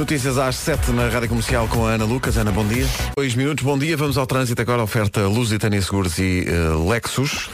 Notícias às 7 na Rádio Comercial com a Ana Lucas. Ana, bom dia. Dois minutos, bom dia. Vamos ao trânsito agora. Oferta Lusitânia Seguros e uh, Lexus.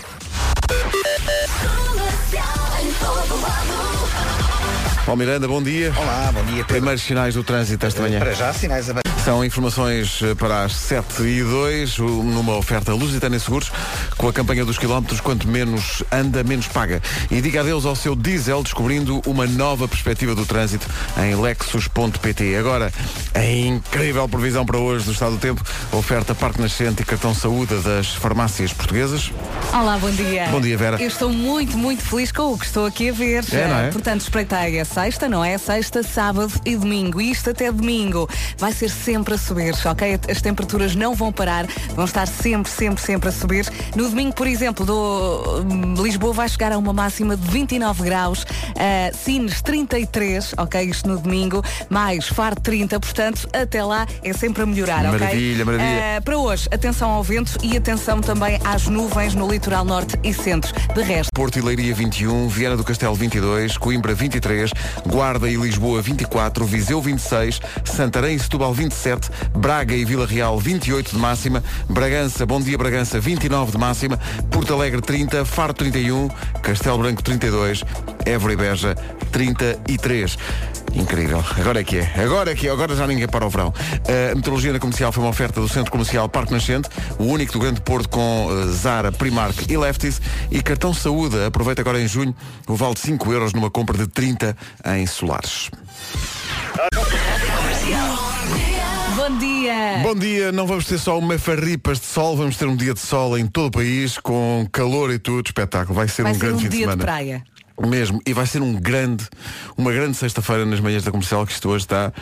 Paulo Miranda, bom dia. Olá, bom dia. Pedro. Primeiros sinais do trânsito esta manhã. Para já, sinais a São informações eh, para as 7 e 2, numa oferta Lusitânia Seguros, com a campanha dos quilómetros, quanto menos anda, menos paga. E diga adeus ao seu diesel, descobrindo uma nova perspectiva do trânsito em lexus.pt. Agora, a incrível previsão para hoje do estado do tempo, oferta Parque Nascente e cartão saúde das farmácias portuguesas. Olá, bom dia. Bom dia, Vera. Eu estou muito, muito feliz com o que estou aqui a ver. É, não é? Portanto, espreitei essa sexta, não é? Sexta, sábado e domingo. E isto até domingo. Vai ser sempre a subir, ok? As temperaturas não vão parar, vão estar sempre, sempre, sempre a subir. No domingo, por exemplo, do hum, Lisboa vai chegar a uma máxima de 29 graus, uh, Sines 33, ok? Isto no domingo, mais Faro 30, portanto, até lá é sempre a melhorar, ok? Maravilha, maravilha. Uh, para hoje, atenção ao vento e atenção também às nuvens no litoral norte e centro. De resto. Porto e Leiria 21, Viana do Castelo 22, Coimbra 23, Guarda e Lisboa 24, Viseu 26, Santarém e Setúbal 27, Braga e Vila Real 28 de máxima, Bragança, Bom Dia Bragança 29 de máxima, Porto Alegre 30, Faro 31, Castelo Branco 32, Évora e Beja 33. Incrível. Agora é que é. Agora é que é. Agora já ninguém para o verão. A meteorologia na comercial foi uma oferta do Centro Comercial Parque Nascente, o único do Grande Porto com uh, Zara, Primark e Lefties. E cartão saúde. Aproveita agora em junho o vale de 5 euros numa compra de 30 em solares. Bom dia! Bom dia, não vamos ter só uma farripas de sol, vamos ter um dia de sol em todo o país, com calor e tudo, espetáculo. Vai ser Vai um ser grande um fim de dia de semana. praia. Mesmo, e vai ser um grande, uma grande sexta-feira nas manhãs da comercial que isto hoje está.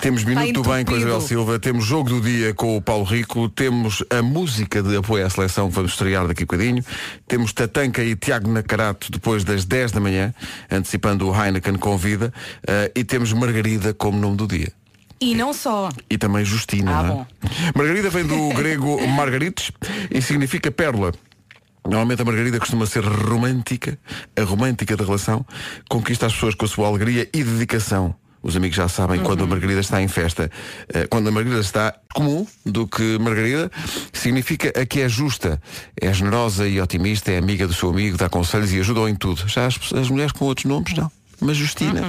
Temos Minuto do Bem com a. Isabel Silva, temos Jogo do Dia com o Paulo Rico, temos a música de apoio à seleção que vamos estrear daqui a bocadinho, temos Tatanca e Tiago Nacarato depois das 10 da manhã, antecipando o Heineken Convida, eh, e temos Margarida como nome do dia. E não só. E também Justina. Ah, é? Margarida vem do grego margarites e significa pérola. Normalmente a Margarida costuma ser romântica, a romântica da relação, conquista as pessoas com a sua alegria e dedicação. Os amigos já sabem quando a Margarida está em festa. Eh, Quando a Margarida está comum do que Margarida, significa a que é justa, é generosa e otimista, é amiga do seu amigo, dá conselhos e ajuda-o em tudo. Já as, as mulheres com outros nomes, não. Mas Justina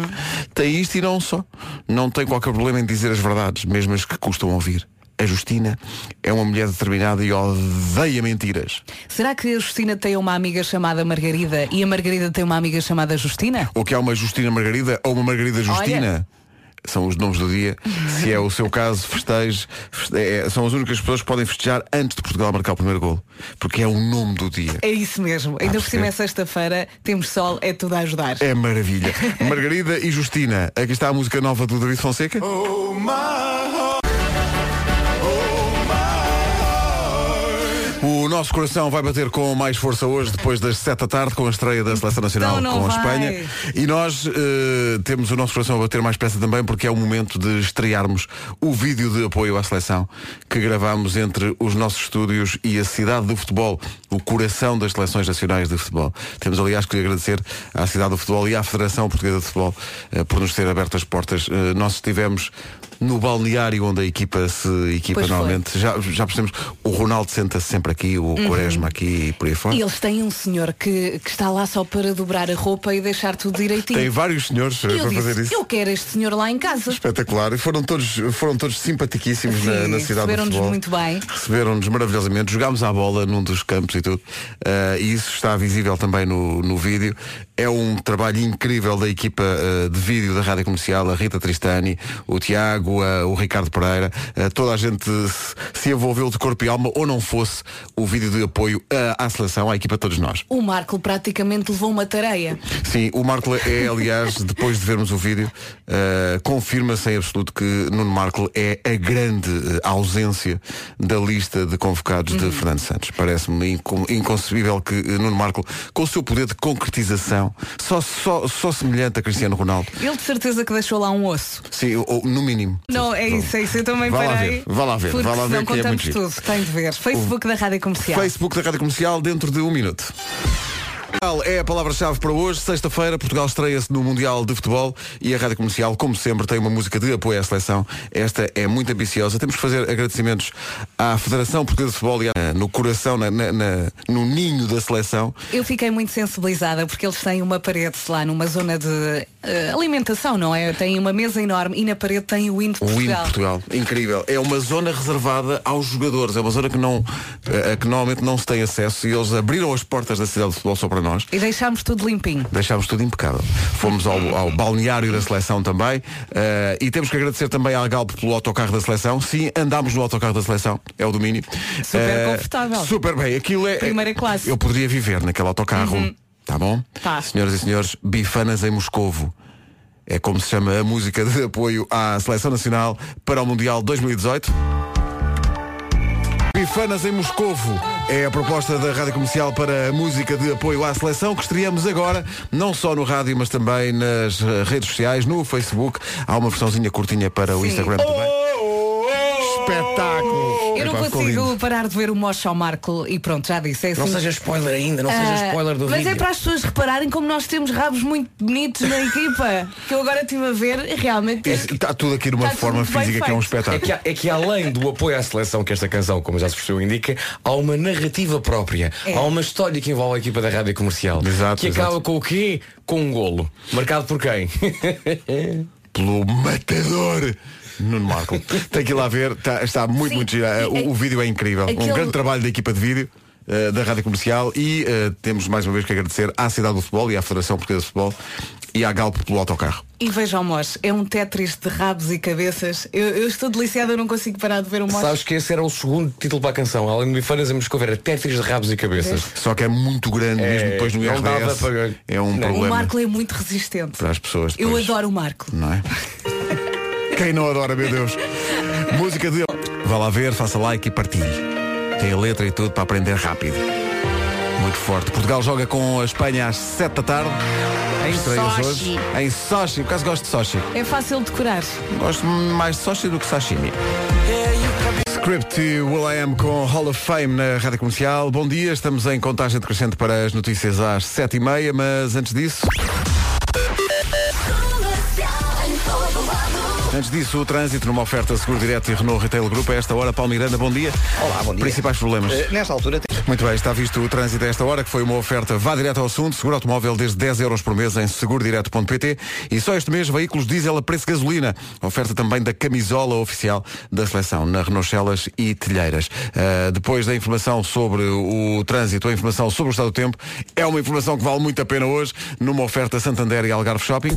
tem isto e não só. Não tem qualquer problema em dizer as verdades, mesmo as que custam ouvir. A Justina é uma mulher determinada e odeia mentiras. Será que a Justina tem uma amiga chamada Margarida e a Margarida tem uma amiga chamada Justina? Ou que há uma Justina Margarida ou uma Margarida Justina. São os nomes do dia. Se é o seu caso, festeje. feste- é- são as únicas pessoas que podem festejar antes de Portugal marcar o primeiro golo. Porque é o nome do dia. É isso mesmo. Ainda por cima é sexta-feira, temos sol, é tudo a ajudar. É maravilha. Margarida e Justina. Aqui está a música nova do David Fonseca. O nosso coração vai bater com mais força hoje, depois das 7 da tarde, com a estreia da Seleção Nacional Então com a vai. Espanha. E nós eh, temos o nosso coração a bater mais pressa também, porque é o momento de estrearmos o vídeo de apoio à seleção que gravamos entre os nossos estúdios e a cidade do futebol, o coração das seleções nacionais de futebol. Temos, aliás, que agradecer à cidade do futebol e à Federação Portuguesa de Futebol eh, por nos ter aberto as portas. Eh, nós estivemos no balneário onde a equipa se equipa Pois foi. normalmente. Já, já percebemos, o Ronaldo senta-se sempre aqui, o Quaresma aqui e por aí fora. E eles têm um senhor que, que está lá só para dobrar a roupa e deixar tudo direitinho. Tem vários senhores eu para disse, fazer isso. eu quero este senhor lá em casa. Espetacular. E foram todos, foram todos simpaticíssimos na, Sim, na cidade do receberam-nos muito bem. Receberam-nos maravilhosamente. Jogámos à bola num dos campos e tudo. Eh, e isso está visível também no, no vídeo. É um trabalho incrível da equipa eh, de vídeo da Rádio Comercial, a Rita Tristani, o Tiago, eh, o Ricardo Pereira. Eh, toda a gente se, envolveu de corpo e alma, ou não fosse o vídeo de apoio eh, à seleção, à equipa de todos nós. O Marco praticamente levou uma tareia. Sim, o Marco é, aliás, depois de vermos o vídeo, uh, confirma-se em absoluto que Nuno Marco é a grande uh, ausência da lista de convocados de Fernando Santos. Parece-me incon- inconcebível que Nuno Marco, com o seu poder de concretização, só, só, só semelhante a Cristiano Ronaldo, Ele de certeza que deixou lá um osso. sim, ou no mínimo. Não, é isso, é isso. Eu também Vá lá parei. ver, vá lá ver, vá lá ver senão que é muito contamos tudo. Tem de ver. Facebook da Rádio Comercial. Facebook da Rádio Comercial dentro de um minuto. É a palavra-chave para hoje. Sexta-feira, Portugal estreia-se no Mundial de Futebol e a Rádio Comercial, como sempre, tem uma música de apoio à seleção. Esta é muito ambiciosa. Temos que fazer agradecimentos à Federação Portuguesa de Futebol e à, no coração, na, na, na, no ninho da seleção. Eu fiquei muito sensibilizada porque eles têm uma parede lá numa zona de uh, alimentação, não é? Tem uma mesa enorme e na parede tem o hino de Portugal. O hino de Portugal. Incrível. É uma zona reservada aos jogadores. É uma zona que, não, a que normalmente não se tem acesso e eles abriram as portas da cidade de futebol só para nós. E deixámos tudo limpinho. Deixámos tudo impecável. Fomos ao, ao balneário da seleção também. Uh, e temos que agradecer também à Galp pelo autocarro da seleção. Sim, andámos no autocarro da seleção. É o domínio. Super uh, confortável. Super bem. Aquilo é. Primeira classe. Eu poderia viver naquele autocarro. Uhum. Tá bom? Tá. Senhoras e senhores, bifanas em Moscovo. É como se chama a música de apoio à Seleção Nacional para o Mundial 2018. Bifanas em Moscovo é a proposta da Rádio Comercial para a música de apoio à seleção que estreamos agora, não só no rádio, mas também nas eh, redes sociais, no Facebook. Há uma versãozinha curtinha para o Instagram também. Espetáculo! Eu não Epá, consigo parar de ver o Mocha ao Marco e pronto, já disse. É assim, não seja spoiler ainda, não uh, seja ah, spoiler do mas vídeo. Mas é para as pessoas repararem como nós temos rabos muito bonitos na equipa. que eu agora estive a ver, realmente. Está tudo aqui numa forma física que é um espetáculo. É que, é que além do apoio à seleção que esta canção, como já se percebeu, indica, há uma narrativa própria. É. Há uma história que envolve a equipa da rádio comercial. Exato, que exato. acaba com o quê? Com um golo. Marcado por quem? Pelo matador. Nuno Marco. Tem que ir lá ver, está, está muito, Sim, muito giro. O, o, vídeo é incrível. Aquele... Um grande trabalho da equipa de vídeo. Uh, da Rádio Comercial e uh, temos mais uma vez que agradecer à Cidade do Futebol e à Federação Portuguesa de Futebol e à Galp pelo autocarro. E vejam, Mós, é um Tetris de rabos e cabeças. Eu, eu estou deliciada, eu não consigo parar de ver o Mós. Sabes que esse era o segundo título para a canção. Além de Bifanas em Moscou, era Tetris de rabos e cabeças. Só que é muito grande é, mesmo depois no IRS. Para... É um não. problema. O Marco é muito resistente. Para as pessoas. Depois. Eu adoro o Marco. Não é? Quem não adora, meu Deus? Música de. Vá lá ver, faça like e partilhe. Tem a letra e tudo para aprender rápido. Muito forte. Portugal joga com a Espanha às 7 da tarde. Em Sochi. Hoje. Em Sochi. Por acaso gosto de Sochi. É fácil de curar. Gosto mais de Sochi do que sashimi. Script Will I Am com Hall of Fame na Rádio Comercial. Bom dia, estamos em contagem decrescente para as notícias às 7h30, mas antes disso. Antes disso, o trânsito numa oferta Seguro Direto e Renault Retail Group. A esta hora, Paulo Miranda, bom dia. Olá, bom dia. Principais problemas? Uh, nesta altura tem... Muito bem, está visto o trânsito a esta hora, que foi uma oferta vá direto ao assunto, seguro automóvel desde 10 euros por mês em segurodireto.pt e só este mês veículos diesel a preço de gasolina. Oferta também da camisola oficial da seleção na Renault Celas e Telheiras. Uh, depois da informação sobre o trânsito, a informação sobre o estado do tempo, é uma informação que vale muito a pena hoje, numa oferta Santander e Algarve Shopping.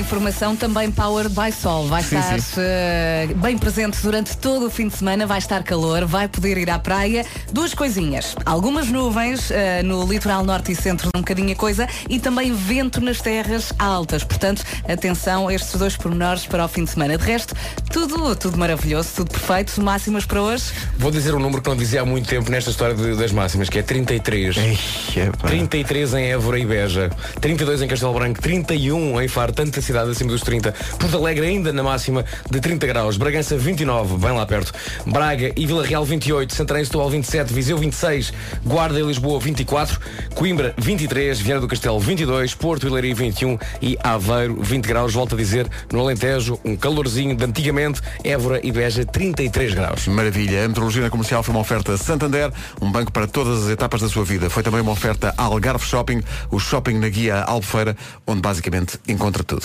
Informação também Powered by Sol. Vai sim, estar sim. Uh, bem presente durante todo o fim de semana, vai estar calor, vai poder ir à praia. Duas coisinhas. Algumas nuvens uh, no litoral norte e centro, um bocadinho a coisa, e também vento nas terras altas. Portanto, atenção a estes dois pormenores para o fim de semana. De resto, tudo, tudo maravilhoso, tudo perfeito. Máximas para hoje? Vou dizer um número que não dizia há muito tempo nesta história de, das máximas, que é 33. Ei, 33 em Évora e Beja, 32 em Castelo Branco, 31 em Faro, tanta cidade acima dos 30. Porto Alegre ainda na máxima de 30 graus. Bragança 29, bem lá perto. Braga e Vila Real 28, Santarém Setúbal 27, Viseu 26, Guarda e Lisboa 24, Coimbra 23, Viana do Castelo 22, Porto e Leiria 21 e Aveiro 20 graus. Volto a dizer, no Alentejo, um calorzinho de antigamente, Évora e Beja 33 graus. Maravilha. A metrologia comercial foi uma oferta Santander, um banco para todas as etapas da sua vida. Foi também uma oferta Algarve Shopping, o shopping na guia Albufeira, onde basicamente encontra tudo.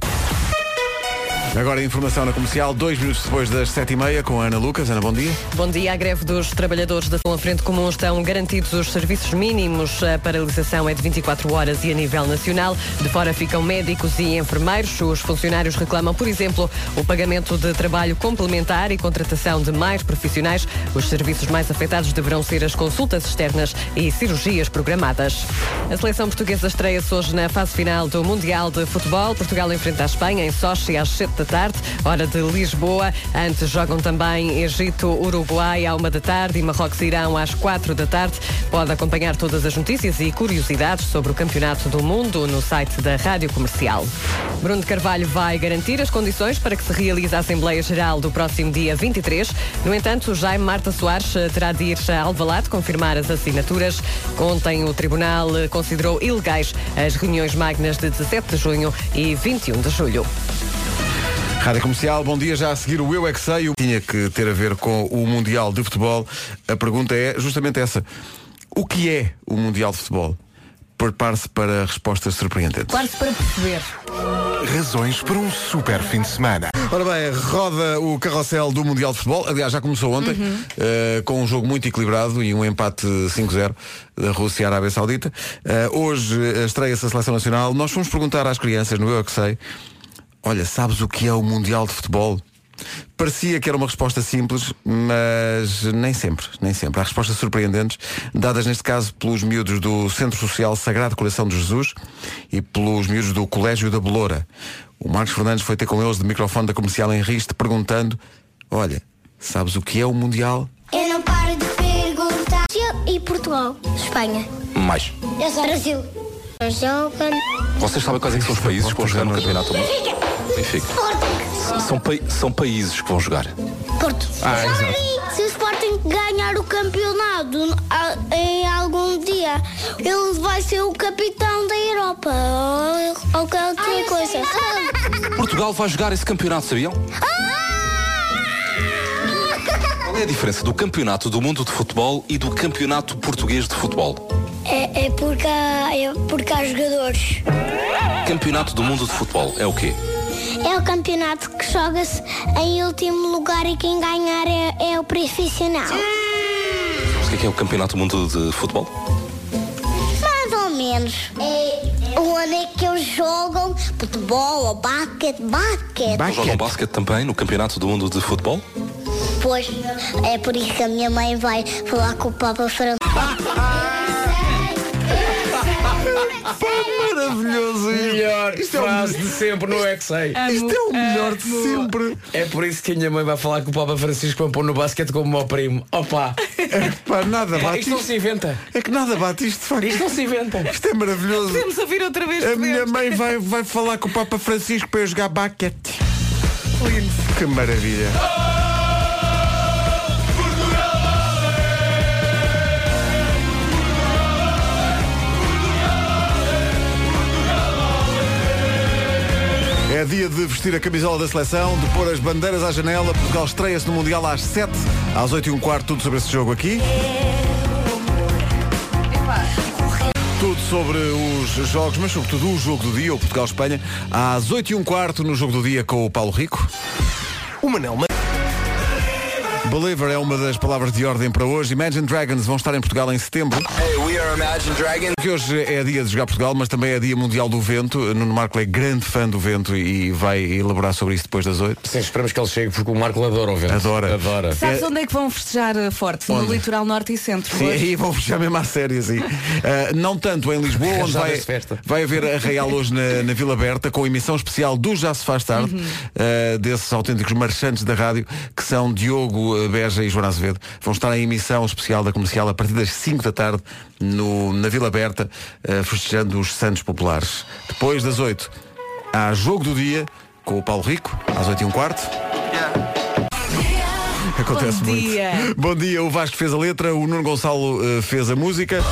Agora a informação na comercial, dois minutos depois das sete e meia, com a Ana Lucas. Ana, bom dia. Bom dia. A greve dos trabalhadores da São Frente Comum estão garantidos os serviços mínimos. A paralisação é de 24 horas e a nível nacional. De fora ficam médicos e enfermeiros. Os funcionários reclamam, por exemplo, o pagamento de trabalho complementar e contratação de mais profissionais. Os serviços mais afetados deverão ser as consultas externas e cirurgias programadas. A seleção portuguesa estreia-se hoje na fase final do Mundial de Futebol. Portugal enfrenta a Espanha em Sochi às 7 7 da tarde, hora de Lisboa. Antes jogam também Egito-Uruguai à 1 da tarde e Marrocos-Irão às 4 da tarde. Pode acompanhar todas as notícias e curiosidades sobre o Campeonato do Mundo no site da Rádio Comercial. Bruno Carvalho vai garantir as condições para que se realize a Assembleia Geral do próximo dia 23. No entanto, Jaime Marta Soares eh, terá de ir a Alvalade confirmar as assinaturas. Ontem o Tribunal eh, considerou ilegais as reuniões magnas de 17 de junho e 21 de julho. Rádio Comercial, bom dia. Já a seguir o Eu é que Sei. O- Tinha que ter a ver com o Mundial de Futebol. A pergunta é justamente essa. O que é o Mundial de Futebol? Prepare-se para respostas surpreendentes. Claro-se para perceber. Razões para um super fim de semana. Ora bem, roda o carrossel do Mundial de Futebol. Aliás, já começou ontem, eh, com um jogo muito equilibrado e um empate 5-0 da Rússia e Arábia Saudita. Eh, hoje eh, estreia-se a Seleção Nacional. Nós fomos perguntar às crianças, no Eu é que sei, olha, sabes o que é o Mundial de Futebol? Parecia que era uma resposta simples, mas nem sempre, nem sempre. Há respostas surpreendentes, dadas neste caso pelos miúdos do Centro Social Sagrado Coração de Jesus e pelos miúdos do Colégio da Beloura. O Marcos Fernandes foi ter com eles de microfone da comercial em Riste perguntando, olha, sabes o que é o Mundial? Eu não paro de perguntar. E Portugal? Espanha? Mais. Eu sou Brasil. Jogam. Vocês sabem quais é que são os países que vão jogar no Campeonato Benfica. São, pa- são países que vão jogar. Porto. Ah, exato. Se o Sporting ganhar o campeonato em algum dia, ele vai ser o capitão da Europa. Ou, ou qualquer coisa. Portugal vai jogar esse campeonato, sabiam? Qual é a diferença do Campeonato do Mundo de Futebol e do Campeonato Português de Futebol? É, é, porque há, é porque há jogadores. Campeonato do Mundo de Futebol é o quê? É o campeonato que joga-se em último lugar e quem ganhar é, é o profissional. Sabes o que é, que é o Campeonato do Mundo de Futebol? Mais ou menos. É onde é que eles jogam futebol ou basquete? Basquete. Jogam basquete também no Campeonato do Mundo de Futebol? Pois é por isso que a minha mãe vai falar com o Papa Francisco. Maravilhoso! Melhor Isto é o frase de sempre no é que sei. Isto é o melhor de sempre! É por isso que a minha mãe vai falar com o Papa Francisco para pôr no basquete como o meu primo. Opa! Pá, nada Pá, bate isto não se inventa. É que nada bate isto, de facto. Isto não se inventa. Isto é maravilhoso. Podemos ouvir outra vez. A minha mãe vai, vai falar com o Papa Francisco para eu jogar baquete. Que maravilha. É dia de vestir a camisola da seleção, de pôr as bandeiras à janela. Portugal estreia-se no Mundial às 7, às 8 e um quarto, tudo sobre esse jogo aqui. Tudo sobre os jogos, mas sobretudo o jogo do dia, o Portugal-Espanha, às 8 e um quarto no jogo do dia com o Paulo Rico. O Manel Believer é uma das palavras de ordem para hoje. Imagine Dragons vão estar em Portugal em setembro. Hey, we are Imagine Dragons. Que hoje é dia de jogar Portugal, mas também é dia mundial do vento. Nuno Marco é grande fã do vento e vai elaborar sobre isso depois das 8. Sim, esperamos que ele chegue porque o Marco adora o vento. Adora. Adora. Sabes onde é que vão festejar eh, forte? No Onde? litoral norte e centro. Sim, hoje. aí vão fechar mesmo à série, assim. Ah, não tanto em Lisboa, onde vai, vai haver a Real hoje na, na Vila Berta, com emissão especial do Já se faz tarde, Uhum. ah, desses autênticos marchantes da rádio, que são Diogo Beja e Joana Azevedo. Vão estar em emissão especial da comercial a partir das 5 da tarde no, na Vila Berta, ah, festejando os Santos Populares. Depois das 8, há jogo do dia com o Paulo Rico, às 8 e um quarto. Acontece Bom muito. dia. Bom dia, o Vasco fez a letra, o Nuno Gonçalo eh, fez a música.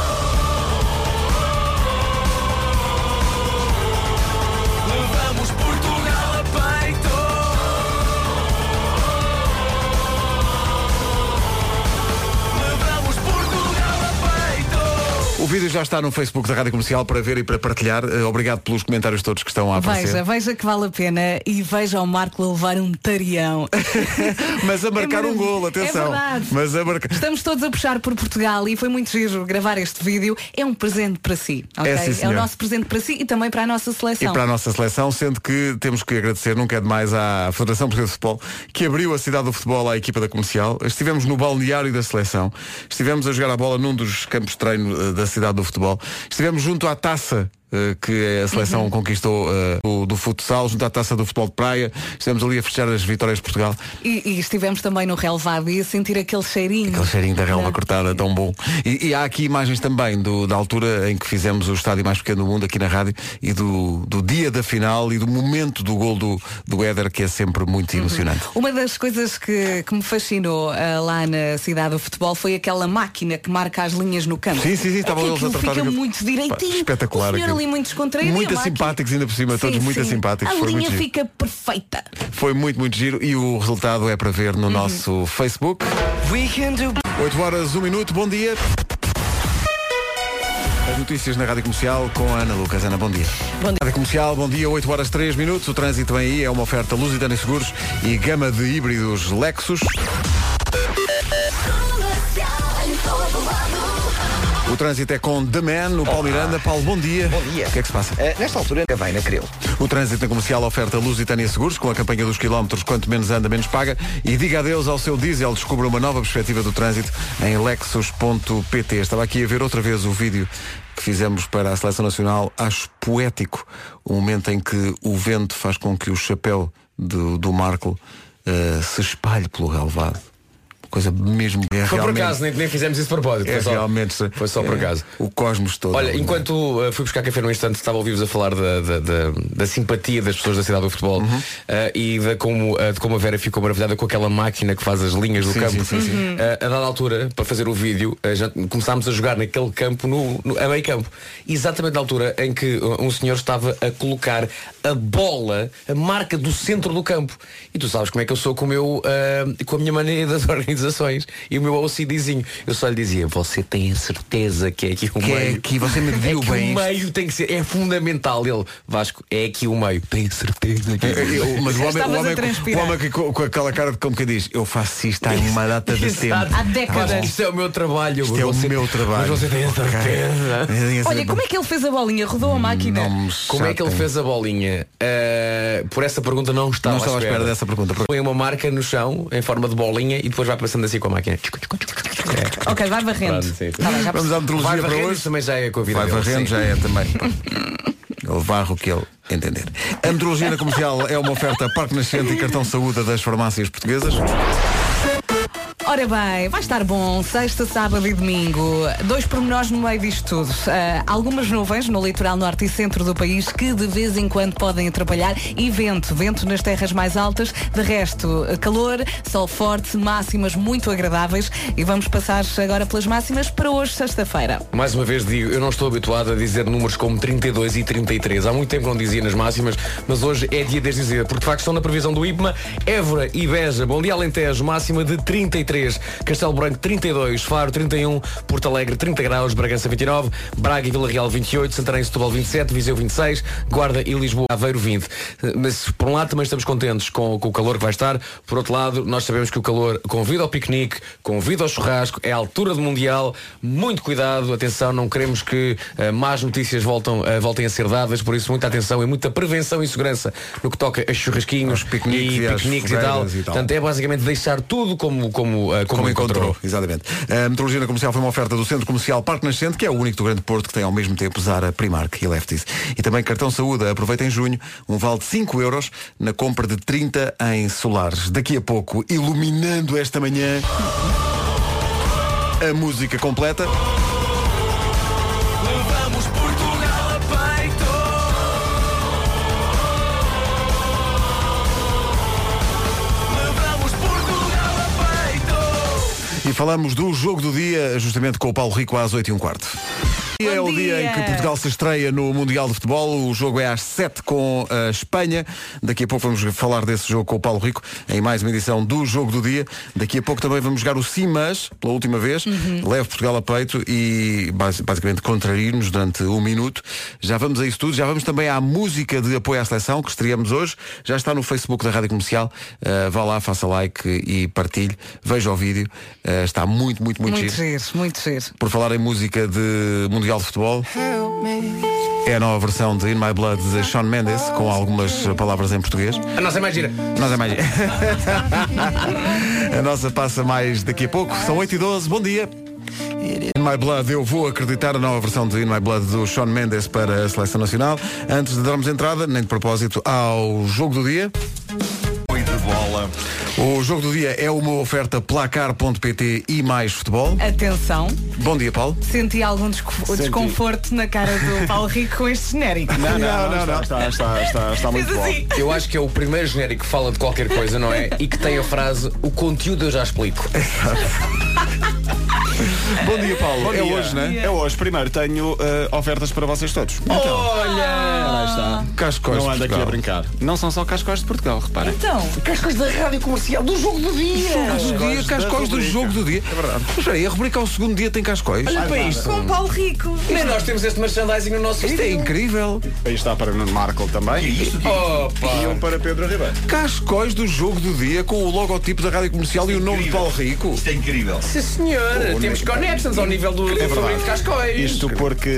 Vídeo já está no Facebook da Rádio Comercial para ver e para partilhar. Eh, Obrigado pelos comentários todos que estão a aparecer. Veja, veja que vale a pena e veja o Marco levar um tarião. Mas a marcar É um maravilhoso. gol, atenção. É verdade. Mas a marcar. Estamos todos a puxar por Portugal e foi muito giro gravar este vídeo. É um presente para si, ok? É, sim, o senhor. nosso presente para si e também para a nossa E seleção. para a nossa seleção, sendo que temos que agradecer, nunca é demais, à Federação Portuguesa de Futebol, que abriu a cidade do futebol à equipa da comercial. Estivemos no balneário da seleção, estivemos a jogar a bola num dos campos de treino eh, da cidade do futebol, estivemos junto à taça que a seleção Uhum. conquistou eh, o, do futsal, junto à taça do futebol de praia. Estivemos ali a fechar as vitórias de Portugal. E, e estivemos também no relevado e a sentir aquele cheirinho. Aquele cheirinho da relva cortada, tão bom. E, e há aqui imagens também do- da altura em que fizemos o estádio mais pequeno do mundo aqui na rádio e do, do dia da final e do momento do gol do, do Éder, que é sempre muito Uhum. emocionante. Uma das coisas que, que me fascinou ah, lá na cidade do futebol foi aquela máquina que marca as linhas no campo. Sim, sim, sim, estavam eles a tratar fica muito direitinho. Pá, espetacular aquilo. Ali muito descontraído. Muito e simpáticos ainda por cima, todos Sim, muito sim. simpáticos. A Foi muito linha giro. fica perfeita. Foi muito, muito giro e o resultado é para ver Uhum. no nosso Facebook. 8 horas, 1 minuto, bom dia. As notícias na Rádio Comercial com a Ana Lucas. Ana, bom dia. Bom dia. Rádio Comercial, bom dia, 8 horas 3 minutos. O trânsito vem aí, é uma oferta Lusitana e Seguros e gama de híbridos Lexus. O trânsito é com The Man, no Paulo Miranda. Paulo, bom dia. Bom dia. O que é que se passa? Eh, nesta altura vai na Cril. O trânsito na comercial oferta Lusitânia Seguros, com a campanha dos quilómetros quanto menos anda, menos paga. E diga adeus ao seu diesel. Descubra uma nova perspectiva do trânsito em lexus.pt. Estava aqui a ver outra vez o vídeo que fizemos para a Seleção Nacional. Acho poético o momento em que o vento faz com que o chapéu do, do Marco eh, se espalhe pelo relevado. Coisa mesmo... É Foi por acaso, nem, nem fizemos isso de propósito. É foi, só, realmente... foi só por é, acaso. O cosmos todo. Olha, enquanto uh, fui buscar café no instante, estava a ouvir-vos a falar da, da, da- da simpatia das pessoas da cidade do futebol Uhum. uh, e da como, uh, de como a Vera ficou maravilhada com aquela máquina que faz as linhas do Sim, campo. sim, sim, a dada altura, para fazer o vídeo, já começámos a jogar naquele campo, no, no, a meio campo. Exatamente na altura em que um senhor estava a colocar a bola, a marca do centro do campo. E tu sabes como é que eu sou com, o meu, uh, com a minha maneira das organizações e o meu OCDzinho. Eu só lhe dizia, você tem a certeza que é aqui o Que é meio. aqui, você mediu é que bem o meio tem que ser, é fundamental. Ele, Vasco, é aqui o meio. Tenho certeza que é aqui o meio. Eu- Mas o homem, o homem, transpirar. o homem que, com, com aquela cara de como que diz, eu faço isto há uma data de tempo. Há décadas. Vasco, Isto é o meu trabalho. Isto é o Você- meu trabalho. Mas você tem a certeza. Olha, como é que ele fez a bolinha? Rodou a máquina? Me Como é que ele fez a bolinha? Uh, por essa pergunta não estava, Não estava à espera dessa pergunta. Põe uma marca no chão em forma de bolinha e depois vai passando assim com a máquina. Ok, vai varrendo. Tá bem, já Vamos à Vai meteorologia para hoje. também já é vida Vai varrendo, já é também. Ele varre o que ele entender. A meteorologia na comercial é uma oferta Parque Nascente e cartão saúde das farmácias portuguesas. Ora bem, vai estar bom, sexta, sábado e domingo. Dois pormenores no meio disto tudo. Ah, algumas nuvens no litoral norte e centro do país que de vez em quando podem atrapalhar e vento, vento nas terras mais altas. De resto, calor, sol forte, máximas muito agradáveis. E vamos passar agora pelas máximas para hoje, sexta-feira. Mais uma vez digo, eu não estou habituado a dizer números como 32 e 33. Há muito tempo não dizia nas máximas, mas hoje é dia de dizer, porque de facto estão na previsão do IPMA, Évora e Beja, Bom Dia Alentejo, máxima de 33, Castelo Branco 32, Faro 31, Porto Alegre 30 graus, Bragança 29, Braga e Vila Real 28, Santarém e Setúbal 27, Viseu 26, Guarda e Lisboa Aveiro 20. Eh, Mas por um lado também estamos contentes com, com o calor que vai estar, por outro lado nós sabemos que o calor convida ao piquenique, convida ao churrasco, é a altura do Mundial, muito cuidado, atenção, não queremos que eh, más notícias voltam, eh, voltem a ser dadas, por isso muita atenção e muita prevenção e segurança no que toca a churrasquinhos piqueniques e, e piqueniques e tal. e tal. Portanto, é basicamente deixar tudo como, como, como, Como encontrou. encontrou, exatamente. A meteorologia na comercial foi uma oferta do Centro Comercial Parque Nascente, que é o único do Grande Porto que tem ao mesmo tempo Zara, Primark e Lefties. E também cartão saúde, aproveita em junho, um vale de 5 euros na compra de 30 em solares. Daqui a pouco, iluminando esta manhã, a música completa. Falamos do jogo do dia, justamente com o Paulo Rico às 8 e um quarto. E é o dia dia. em que Portugal se estreia no Mundial de Futebol. O jogo é às 7 com a Espanha. Daqui a pouco vamos falar desse jogo com o Paulo Rico em mais uma edição do Jogo do Dia. Daqui a pouco também vamos jogar o Simas pela última vez. Leve Portugal a peito e basi- basicamente contrair-nos durante um minuto. Já vamos a isso tudo. Já vamos também à música de apoio à seleção que estreamos hoje. Já está no Facebook da Rádio Comercial. Uh, vá lá, faça like e partilhe. Veja o vídeo. Uh, está muito, muito, muito, Muito giro. giro, muito giro. Por falar em música de Mundial de Futebol, é a nova versão de In My Blood de Shawn Mendes, com algumas palavras em português. A nossa é mais gira. Nós é mais. a nossa passa mais daqui a pouco. São 8 e 12 bom dia. In My Blood, eu vou acreditar a nova versão de In My Blood do Sean Mendes para a Seleção Nacional. Antes de darmos entrada, nem de propósito, ao jogo do dia. Bola. O jogo do dia é uma oferta placar.pt e mais futebol. Atenção, Bom dia, Paulo. senti algum desco- desconforto na cara do Paulo Rico com este genérico. Não, não, não, não, Está, está, está, está muito Fez bom. assim. Eu acho que é o primeiro genérico que fala de qualquer coisa, não é? E que tem a frase o conteúdo eu já explico. Bom dia, Paulo. Bom é dia. hoje, né? É hoje. Primeiro tenho eh, ofertas para vocês todos. Então, Olha! Aí está. Cascóis Não anda aqui a brincar. Não são só cascóis de Portugal, reparem. Então, Cascas da rádio comercial do jogo do dia! Jogo do dia, Cascóis cascóis do jogo do dia. É verdade. Mas aí, a rubrica ao segundo dia tem cascóis. Olha para isto. com Paulo Rico. Nem nós temos este merchandising no nosso Isto é incrível. Aí está para Nuno Marco também. E Opa! um para Pedro Ribeiro. Cascóis do jogo do dia com o logotipo da Rádio Comercial e o nome de Paulo Rico. Isto é incrível. Sim senhor, temos connections ao nível do, do favorito Cascóis. Isto porque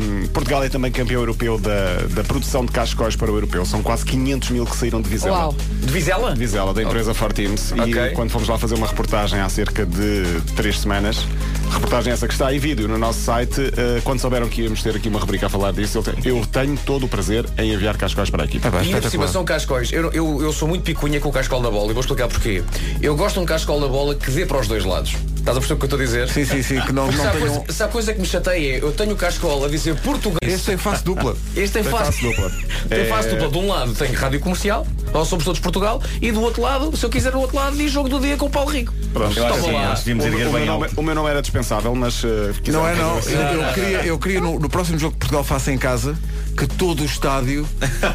hum, Portugal é também campeão europeu da, da produção de cascóis para o europeu. São quase 500 mil que saíram de Vizela. Uau. De Vizela? De Vizela, da empresa Fortims. Ok. E quando fomos lá fazer uma reportagem há cerca de três semanas, reportagem essa que está em vídeo no nosso site, eh, quando souberam que íamos ter aqui uma rubrica a falar disso, eu, te- eu tenho todo o prazer em enviar cascóis para aqui. Ah, pá, E são cascóis. Eu, eu, eu sou muito picunha com o cascol da bola e vou explicar porquê. Eu gosto de um cascol da bola que dê para os dois lados. Estás a perceber o que eu estou a dizer? Sim, sim, sim, que não, não tenham... coisa, se há coisa que me chateia é eu tenho o cascol a dizer Portugal. Este tem face dupla. Este tem face, face dupla. Tem É- face dupla. De um lado tem rádio comercial, nós somos todos Portugal, e do outro lado, se eu quiser do outro lado, diz jogo do dia com o Paulo Rico. Pronto. Eu acho O, meu nome, alto. o meu nome era dispensável, mas. quiseram Não é não. fazer Eu, assim. eu queria, eu queria no, no próximo jogo que Portugal faça em casa que todo o estádio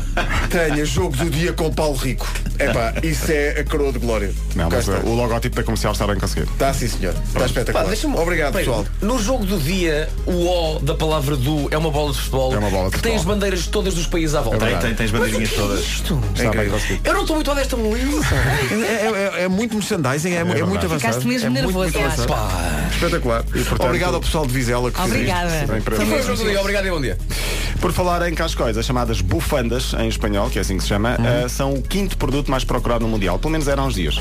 tenha jogo do dia com Paulo Rico. Epá, isso é a coroa de glória. Não, mas está. o logótipo da comercial está bem conseguido. Está sim, senhor. Está espetacular. Pá, Obrigado, Bem, pessoal. No jogo do dia, o O da palavra do é uma bola de futebol. É uma bola de que tem as futebol. bandeiras todas dos países à volta. Tem, tem, tens bandeirinhas todas. Está bem incrível. conseguido. Eu não estou muito a desta beleza. É, é- é muito merchandising, é, mu- é muito avançado. Ficaste mesmo é muito, nervoso, acho. Espetacular. portanto- Obrigado ao pessoal de Vizela que Obrigada. isto. Bem para Foi mim. Foi o jogo do dia. Obrigado e bom dia. Por falar em cascóis, as chamadas bufandas, em espanhol, que é assim que se chama, eh, são o quinto produto mais procurado no Mundial. Pelo menos eram uns dias.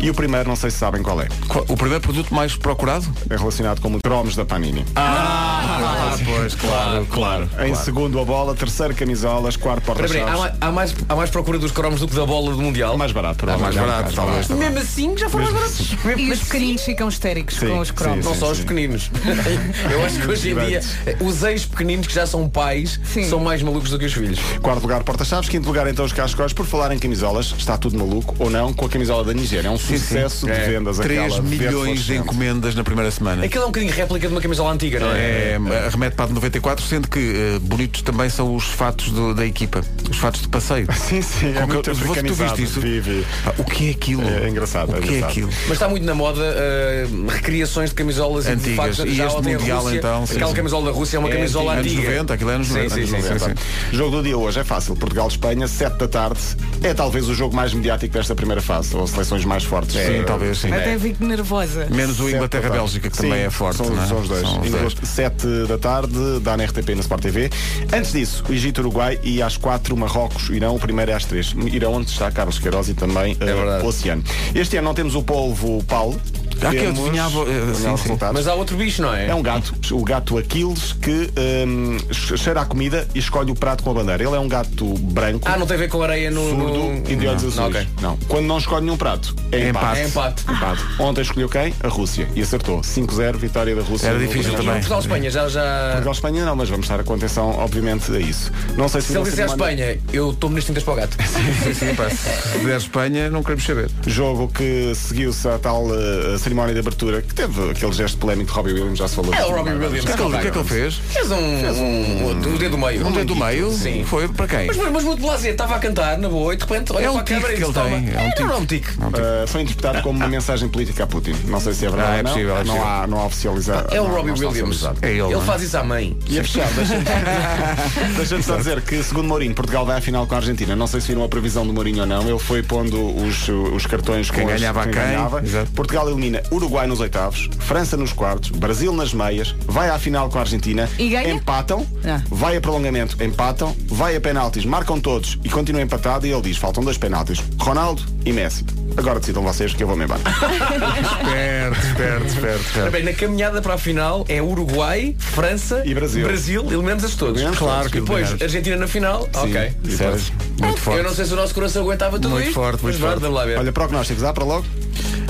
E o primeiro, não sei se sabem qual é. O primeiro produto mais procurado? É relacionado com o cromos da Panini. Ah, pois, claro, claro. em segundo, a bola. Terceiro, camisolas. Quarto, Espera, espera, há, há, mais, há mais procura dos cromos do que da bola do Mundial. Mais barato, É mais provavelmente. barato, talvez. Mesmo assim, já foram mais baratos. E os pequeninos ficam histéricos Sim, com os cromos. sim, Não sim. só os pequeninos. Eu acho que hoje em dia os ex-pequeninos que já são pais Sim. são mais malucos do que os filhos. Quarto lugar, porta-chaves. Quinto lugar, então, os cascóis. Por falar em camisolas, está tudo maluco ou não com a camisola da Nigéria. É um sucesso de É. vendas. 3 aquela verde milhões de encomendas na primeira semana. Aquilo é um bocadinho réplica de uma camisola antiga, não é? É, remete para a de 94, sendo que eh, bonitos também são os fatos do- da equipa. Os fatos de passeio. Sim, sim, é Com muito que- tu viste isso? Vi, vi. Ah, O que é aquilo? É engraçado, O é que é engraçado. aquilo? Mas está muito na moda uh, recriações de camisolas Antigas. e de factos, E este Mundial, Rússia, então, sim, aquela sim. camisola da Rússia é uma É camisola antiga. Anos antiga. 90, aquilo é anos Sim, 90. Sim, sim, anos sim, 90, sim. Jogo do dia hoje é fácil. Portugal-Espanha, 7 da tarde. É talvez o jogo mais mediático desta primeira fase. Ou seleções mais fortes. Sim, Eh, talvez sim. Até fico nervosa. Menos o Inglaterra-Bélgica, que tarde. também Sim, é forte. São, não é? são os dois. São os dois. 7 da tarde, dá na RTP na Sport TV. Antes disso, o Egito-Uruguai e às 4 Marrocos-Irão. O primeiro é às 3. Irão, onde está Carlos Queiroz e também verdade. o Oceano. Este ano não temos o polvo Paulo. Ah, que eu Temos- adivinhava, adivinhava sim, sim. Mas há outro bicho, não é? É um gato, o gato Aquiles, que hum, cheira a comida e escolhe o prato com a bandeira. Ele é um gato branco, Ah, não tem a ver com areia no. surdo no... e de olhos Não, azuis. não, ok. Não. Quando não escolhe nenhum prato, é empate. É empate. Empate. Ontem escolheu quem? A Rússia. E acertou. 5-0, vitória da Rússia. Era difícil E também. Portugal-Espanha já. já... Portugal-Espanha não, mas vamos estar com atenção, obviamente, a isso. Não sei se, Se ele disser semana- Espanha, eu tomo nas tintas para o gato. Sim, sim, pá. Se der Espanha, não queremos saber. Jogo que seguiu-se à tal eh, cerimónia de abertura, que teve aquele gesto polémico de Robbie Williams, já se falou. É o Robbie Williams. O que é que ele- o que é que ele fez? Fez um, um, um dedo do meio. Um dedo do meio? Sim. Foi para quem? Mas, mas muito blazer, estava a cantar na boa e de repente olha É um para a câmara tique e que ele toma. tem, é um É, tique. não é um tique. Uh, foi interpretado como uma mensagem política a Putin. Não sei se é verdade Ah, é ou não. possível, é não, possível. há, não há oficializado. É o não- Robbie não está Williams. oficializado. É ele, não é? faz isso à mãe. E a fechar, deixa-me deixa só dizer que, segundo Mourinho, Portugal vai à final com a Argentina. Não sei se viram a previsão do Mourinho ou não. Ele foi pondo os, os cartões Quem com as- ganhava a quem. Exato. Portugal elimina elimina Uruguai nos oitavos, França nos quartos, Brasil nas meias, vai à final com a Argentina, E ganha? empatam, Ah. vai a prolongamento, empatam, vai a penaltis, marcam todos e continua empatado e ele diz, faltam dois penaltis, Ronaldo e Messi. Agora decidam vocês que eu vou-me embora. Esperto, esperto, esperto, esperto. bem, na caminhada para a final é Uruguai, França E Brasil. Brasil, eliminamos-as todos. Eliminamos Claro que E depois eliminamos. Argentina na final. ok. e Certo. Muito forte. Eu não sei se o nosso coração aguentava tudo Muito isto. forte, muito forte. Lá ver. Olha, prognósticos, dá para logo?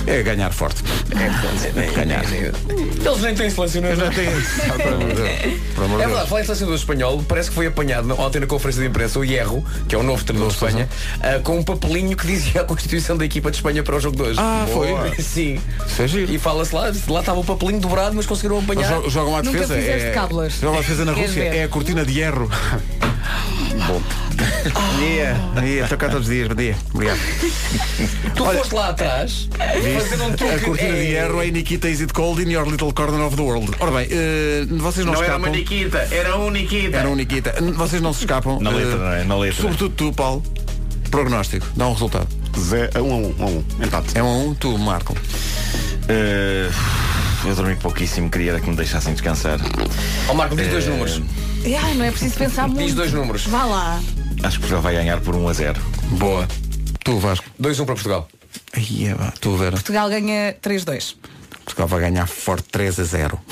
É ganhar forte. ganhar. Eles nem têm selecionador. Ah. Pelo amor É de verdade, falar em selecionador espanhol, parece que foi apanhado ontem na conferência de imprensa o Hierro, que é o novo treinador de Espanha, ah, com um papelinho que dizia a constituição da equipa de Espanha para o jogo de hoje. Ah, foi? Sim. Isso é giro. E fala-se lá, lá estava o papelinho dobrado, mas conseguiram apanhar. Jo- Jogam à Nunca defesa. fizeste É, cábulas. jogam à defesa na Rússia. ver? É a cortina de hierro. Bom. Bom dia. Bom dia. Estou cá todos os dias. Bom dia. Obrigado. Tu foste lá atrás, fazendo um. A cortina de É. hierro é Nikita Is It Cold in Your Little Corner of the World. Ora bem, eh, vocês não, escapam. Nikita, era um Nikita. Era um Nikita. Vocês não se escapam. Na letra, eh, não é? Na letra. Sobretudo tu, Paulo. Prognóstico. Dá um resultado. Zé, um a um, um a um, empate. É um a um, tu, Marco. Eh, eu dormi pouquíssimo, queria que me deixassem descansar. Ó Marco, diz dois números. Ai, não é preciso pensar muito. Diz dois números. Vá lá. Acho que Portugal vai ganhar por 1 a 0. Boa. Tu, Vasco. 2-1 para Portugal. Ai, é. Tu, Vera. Portugal ganha 3-2. Portugal vai ganhar forte 3 a 0.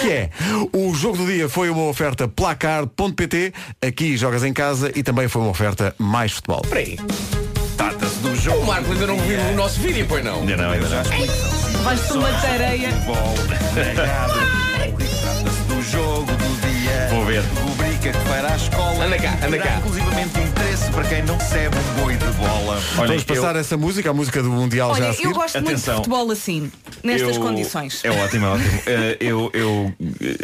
que é, o jogo do dia foi uma oferta placar.pt, aqui jogas em casa e também foi uma oferta mais futebol. Espera aí. Trata-se do O jogo. Marco ainda não viu o nosso vídeo, pois não? Ainda não, ainda não. Vais-te uma tareia. Trata-se do jogo do dia. Vou ver. Rubrica que vai à escola. Anda cá, anda cá. inclusivamente interesse para quem não recebe um boi de bola. Olha, Vamos passar essa música, a música do Mundial já a Olha, seguir. eu gosto muito de Atenção. futebol assim, nestas eu- condições. É ótimo, é ótimo. Eh, eu. eu eh,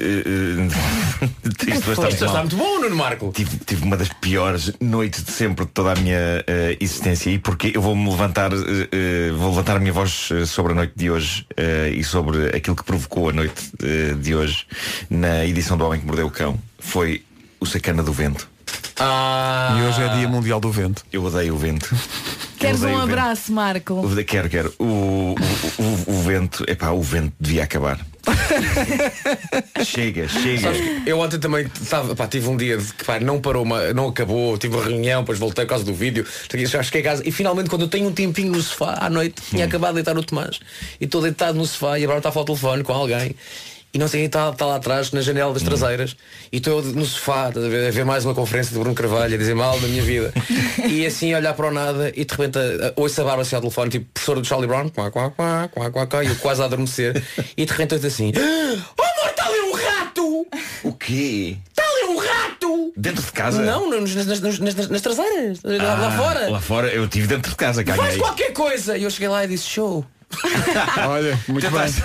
eh, bastante Isto está mal. muito bom, Nuno Marco. Tive, tive uma das piores noites de sempre de toda a minha eh, existência e porque eu vou-me levantar, eh, eh, vou levantar a minha voz eh, sobre a noite de hoje eh, e sobre aquilo que provocou a noite eh, de hoje na edição do Homem que Mordeu o Cão. Foi o Sacana do Vento. Ah, E hoje é Dia Mundial do Vento. Eu odeio o vento. Queres um o vento. abraço, Marco? O- Quero, quero. O, o, o, o vento, epá, o vento devia acabar. chega, chega. Sabes eu ontem também tava, pá, tive um dia de que pá, não parou, uma- não acabou, tive uma reunião, depois voltei por causa do vídeo, cheguei a casa e finalmente quando eu tenho um tempinho no sofá à noite, tinha acabado de deitar o Tomás e estou deitado no sofá e agora está a falar ao telefone com alguém. E não sei quem está, está lá atrás, na janela das traseiras, e estou no sofá a ver, a ver mais uma conferência de Bruno Carvalho a dizer mal da minha vida. e assim a olhar para o nada e de repente a- a- ouço a barba assim ao telefone, tipo professora do Charlie Brown, quá, quá, quá, quá, quá, quá, e eu quase a adormecer, e de repente eu estou assim, oh amor, está ali um rato! O quê? Está ali um rato! Dentro de casa? Não, nas, nas, nas, nas- nas traseiras, lá, lá Ah, fora. Lá fora, eu estive dentro de casa, Faz ganhei. qualquer coisa! E eu cheguei lá e disse show. Olha, muito Tentaste,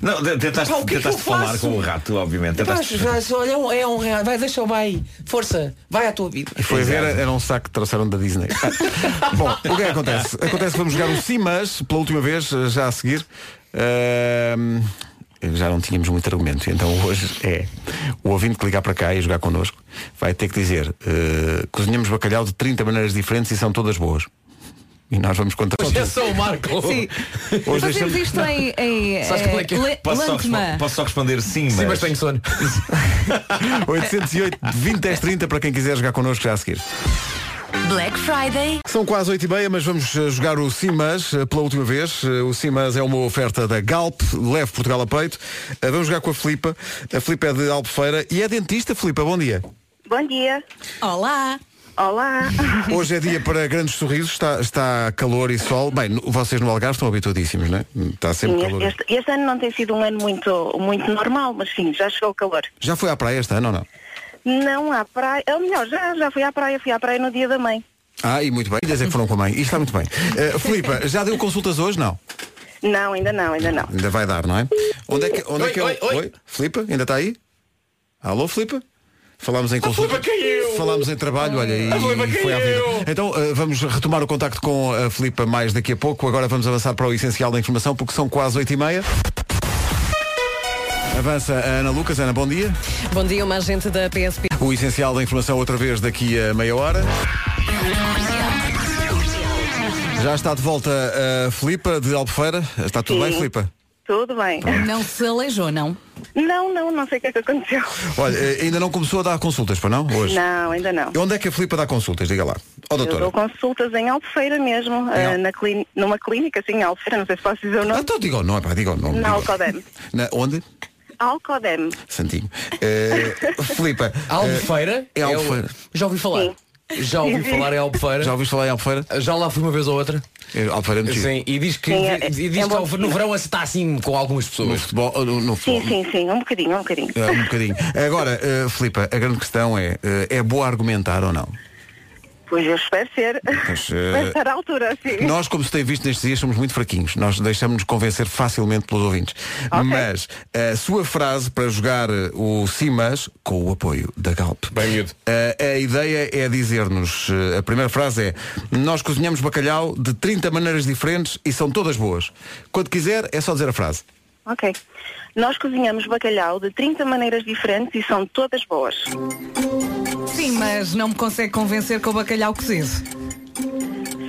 não, de- tentaste, Pá, é que tentaste falar faço? com o rato, obviamente. Tentaste... olha, é um, é um real. Vai, deixa o vai. Força, vai à tua vida. E foi a ver, era um saco que trouxeram da Disney. Bom, o que é que acontece? Acontece que vamos jogar o Simas pela última vez, já a seguir. Ahm, já não tínhamos muito argumento, então hoje é o ouvinte que ligar para cá e jogar connosco vai ter que dizer eh, cozinhamos bacalhau de 30 maneiras diferentes e são todas boas. E nós vamos contar. Hoje é só o Marco. Sim. Hoje Fazemos isto em, em Sabes como é que é? eh, Posso só, Lantma. respon- posso só responder sim, mas... Sim, mas tenho sono. 808 20 10 30 para quem quiser jogar connosco já a seguir. Black Friday. São quase 8 e meia, mas vamos eh, jogar o Simas eh, pela última vez. Eh, O Simas é uma oferta da Galp, leve Portugal a peito. Eh, Vamos jogar com a Filipa. A Filipa é de Albufeira e é dentista, Filipa, bom dia. Bom dia. Olá. Olá. Hoje é dia para grandes sorrisos, está, está calor e sol. Bem, vocês no Algarve estão habituadíssimos, não é? Está sempre calor. Este, este ano não tem sido um ano muito, muito normal, mas sim, já chegou o calor. Já foi à praia este ano ou não? Não há praia. Ou melhor, já, já fui à praia, fui à praia no dia da mãe. Ah, e muito bem. E dizer que foram com a mãe. Isto está muito bem. Eh, Filipa, já deu consultas hoje? Não. Não, ainda não, ainda não. Ainda vai dar, não é? Onde é que, onde é, Oi, que é o- oi, oi. Filipa, ainda está aí? Alô, Filipa? Falámos em caiu. Falámos em trabalho, olha, e foi à vida. Então eh, vamos retomar o contacto com a Filipa mais daqui a pouco. Agora vamos avançar para o essencial da informação, porque são quase 8 e meia. Avança a Ana Lucas. Ana, bom dia. Bom dia, uma agente da PSP. O essencial da informação outra vez daqui a meia hora. Já está de volta a Filipa de Albufeira. Está tudo Sim. bem, Filipa? Tudo bem. Não se aleijou, não? Não, não, não sei o que é que aconteceu. Olha, eh, ainda não começou a dar consultas, para não? Hoje? Não, ainda não. E onde é que a Filipa dá consultas? Diga lá. Ó, Eu doutora. dou consultas em Albufeira mesmo, eh, na clínica, numa clínica, assim, em Albufeira, não sei se posso dizer o nome. Então diga o nome, pá, diga o nome. Na Alcodem. Na, onde? Alcodem. Santinho. Eh, Filipa. Albufeira? É É Albufeira. Já ouvi falar. Já ouvi Sim, sim. falar em Albufeira. Já ouviste falar em Albufeira? Já lá fui uma vez ou outra. É, Albufeira é muito. Sim, e diz que, Sim, é- e diz é que bom ao- no verão está assim com algumas No pessoas. futebol, no, no Sim, futebol. sim, sim, um bocadinho, um bocadinho. É, um bocadinho. Agora, eh, Filipa, a grande questão é, eh, é boa argumentar ou não? Pois eu espero ser. Mas, eh, Vai estar à altura, sim. Nós, como se tem visto nestes dias, somos muito fraquinhos. Nós deixamos-nos convencer facilmente pelos ouvintes. Mas a sua frase para jogar eh, o Simas, com o apoio da Galp. Bem miúdo. eh, a ideia é dizer-nos, eh, a primeira frase é, nós cozinhamos bacalhau de 30 maneiras diferentes e são todas boas. Quando quiser, é só dizer a frase. Ok. Nós cozinhamos bacalhau de 30 maneiras diferentes e são todas boas. Sim, mas não me consegue convencer com o bacalhau cozido.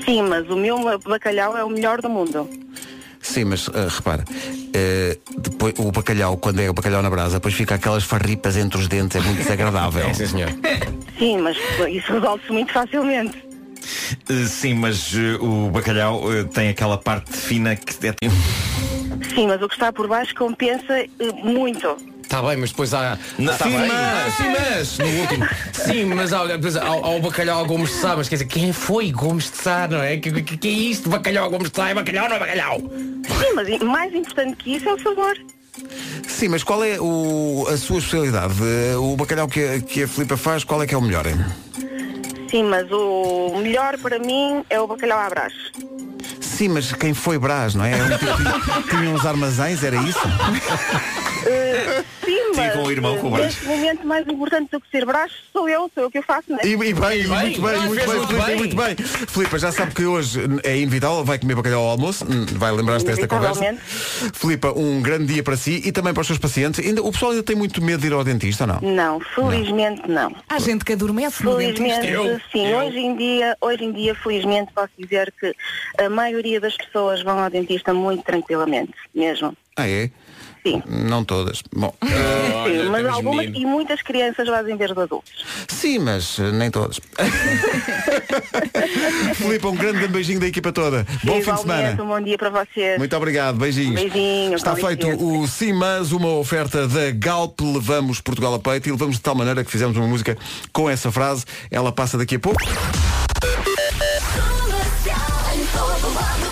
Sim, mas o meu bacalhau é o melhor do mundo. Sim, mas eh, repara, eh, depois, o bacalhau, quando é o bacalhau na brasa, depois fica aquelas farripas entre os dentes, é muito desagradável. Sim, senhor. Sim, mas isso resolve-se muito facilmente. Eh, Sim, mas o bacalhau tem aquela parte fina que é Sim, mas o que está por baixo compensa muito. Está bem, mas depois há. Não, tá sim, bem. mas, sim, mas, no último. Sim, mas há, depois há, há o bacalhau a Gomes de Sá, mas quer dizer, quem foi Gomes de Sá, não é? Que, que, que é isto? Bacalhau a Gomes de Sá é bacalhau, não é bacalhau? Sim, mas mais importante que isso é o sabor. Sim, mas qual é o- a sua especialidade? Eh, O bacalhau que a, que a Filipa faz, qual é que é o melhor? hein? Sim, mas o melhor para mim é o bacalhau à brás. Sim, mas quem foi Brás, não é? É um tinha uns armazéns, era isso? Sim, mas com o irmão, com o Brás. neste momento mais importante do que ser brás sou eu, sou eu que o faço, né? E, e bem, e muito bem, muito bem, muito Filipa, bem. muito bem. Filipa, já sabe que hoje é inevitável, vai comer bacalhau ao almoço, hum, vai lembrar-se desta conversa. Filipa, um grande dia para si e também para os seus pacientes. Ainda, o pessoal ainda tem muito medo de ir ao dentista, ou não? Não, felizmente não. Há gente que adormece no Felizmente, dentista. Eu? sim. Eu? Hoje em dia, hoje em dia, felizmente, posso dizer que a maioria das pessoas vão ao dentista muito tranquilamente, mesmo. Ah, é? Sim. Não todas. Bom, sim, mas algumas menino. e muitas crianças fazem ver os adultos. sim, mas eh, nem todas. Filipa, um grande beijinho da equipa toda. Bom fim de semana. Um bom dia para vocês. Muito obrigado, beijinhos. Beijinho, Está feito licença. o Simas, uma oferta da Galp, levamos Portugal a peito e levamos de tal maneira que fizemos uma música com essa frase. Ela passa daqui a pouco.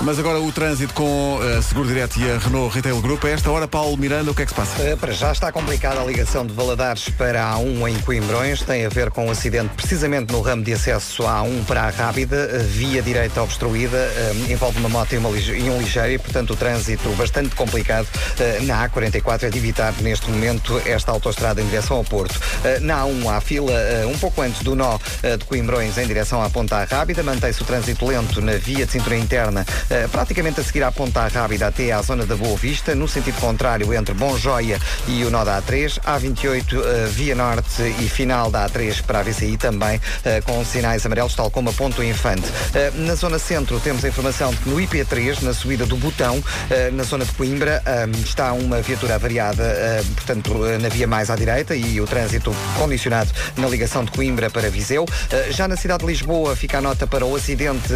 Mas agora o trânsito com a Seguro Direto e a Renault Retail Group. A esta hora, Paulo Miranda, o que é que se passa? Uh, Para já está complicada a ligação de Valadares para a A1 em Coimbrões. Tem a ver com um acidente precisamente no ramo de acesso à A1 para a Rábida. Via direita obstruída. uh, Envolve uma moto e, uma e um ligeiro e, portanto, o trânsito bastante complicado na A44. É de evitar neste momento esta autoestrada em direção ao Porto. Na A1 há fila um pouco antes do nó de Coimbrões em direção à Ponta Rábida. Mantém-se o trânsito lento na via de cintura interna, praticamente a seguir à Ponta Rábida até à zona da Boa Vista. No sentido contrário, entre Bom Joia e o nó da A3. A28, uh, via norte e final da A3 para a VCI também, uh, com sinais amarelos, tal como a Ponto Infante. Uh, Na zona centro temos a informação de que no IP3, na subida do Botão, na zona de Coimbra, está uma viatura avariada, portanto, na via mais à direita e o trânsito condicionado na ligação de Coimbra para Viseu. Já na cidade de Lisboa fica a nota para o acidente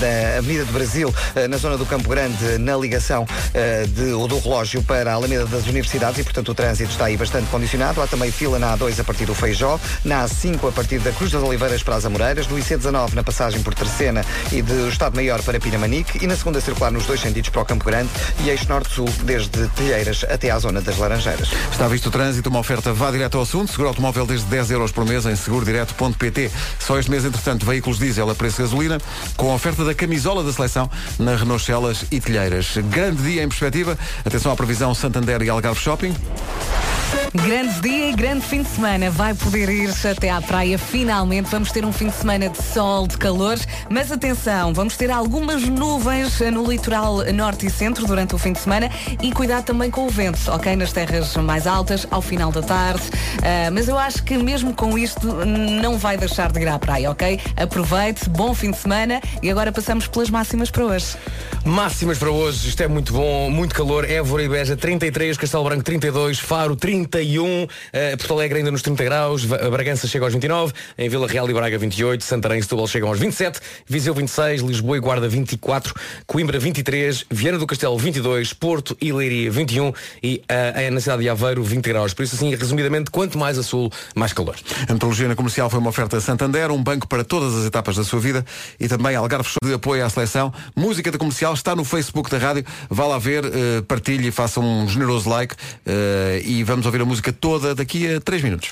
da Avenida do Brasil, na zona do Campo Grande, na ligação uh, de, ou do relógio para a Alameda das Universidades e, portanto, o trânsito está aí bastante condicionado. Há também fila na A2 a partir do Feijó, na A5 a partir da Cruz das Oliveiras para as Amoreiras, no IC19 na passagem por Terceira e do Estado Maior para Pinamanique e na segunda circular nos dois sentidos para o Campo Grande e eixo norte-sul desde Telheiras até à zona das Laranjeiras. Está visto o trânsito, uma oferta vá direto ao assunto. Seguro automóvel desde 10 euros por mês em segurodireto.pt. Só este mês, entretanto, veículos diesel a preço de gasolina, com a oferta da camisola da seleção na Renault Celas e Telheiras. Grande dia em perspectiva. Atenção à previsão Santander e Algarve Shopping. Grande dia e grande fim de semana. Vai poder ir até à praia finalmente. Vamos ter um fim de semana de sol, de calor. Mas atenção, vamos ter algumas nuvens no litoral norte e centro durante o fim de semana e cuidado também com o vento, ok? Nas terras mais altas, ao final da tarde. Ah, mas eu acho que mesmo com isto não vai deixar de ir à praia, ok? Aproveite, bom fim de semana e agora passamos pelas máximas para hoje. Máximas para hoje, isto é muito bom, muito calor. Évora e Beja 33, Castelo Branco 32, Faro 31, eh, Porto Alegre ainda nos 30 graus, Bragança chega aos 29, em Vila Real e Braga 28, Santarém e Setúbal chegam aos 27, Viseu 26, Lisboa e Guarda 24, Coimbra 23, Viana do Castelo 22, Porto e Leiria 21 e eh, na cidade de Aveiro 20 graus. Por isso assim, resumidamente, quanto mais a sul, mais calor. A Antologia na Comercial foi uma oferta Santander, um banco para todas as etapas da sua vida e também Algarve de apoio à seleção. Música da Comercial está no Facebook da rádio. Vá lá ver, eh, partilhe faça um generoso like eh, e vamos ouvir a música toda daqui a 3 minutos.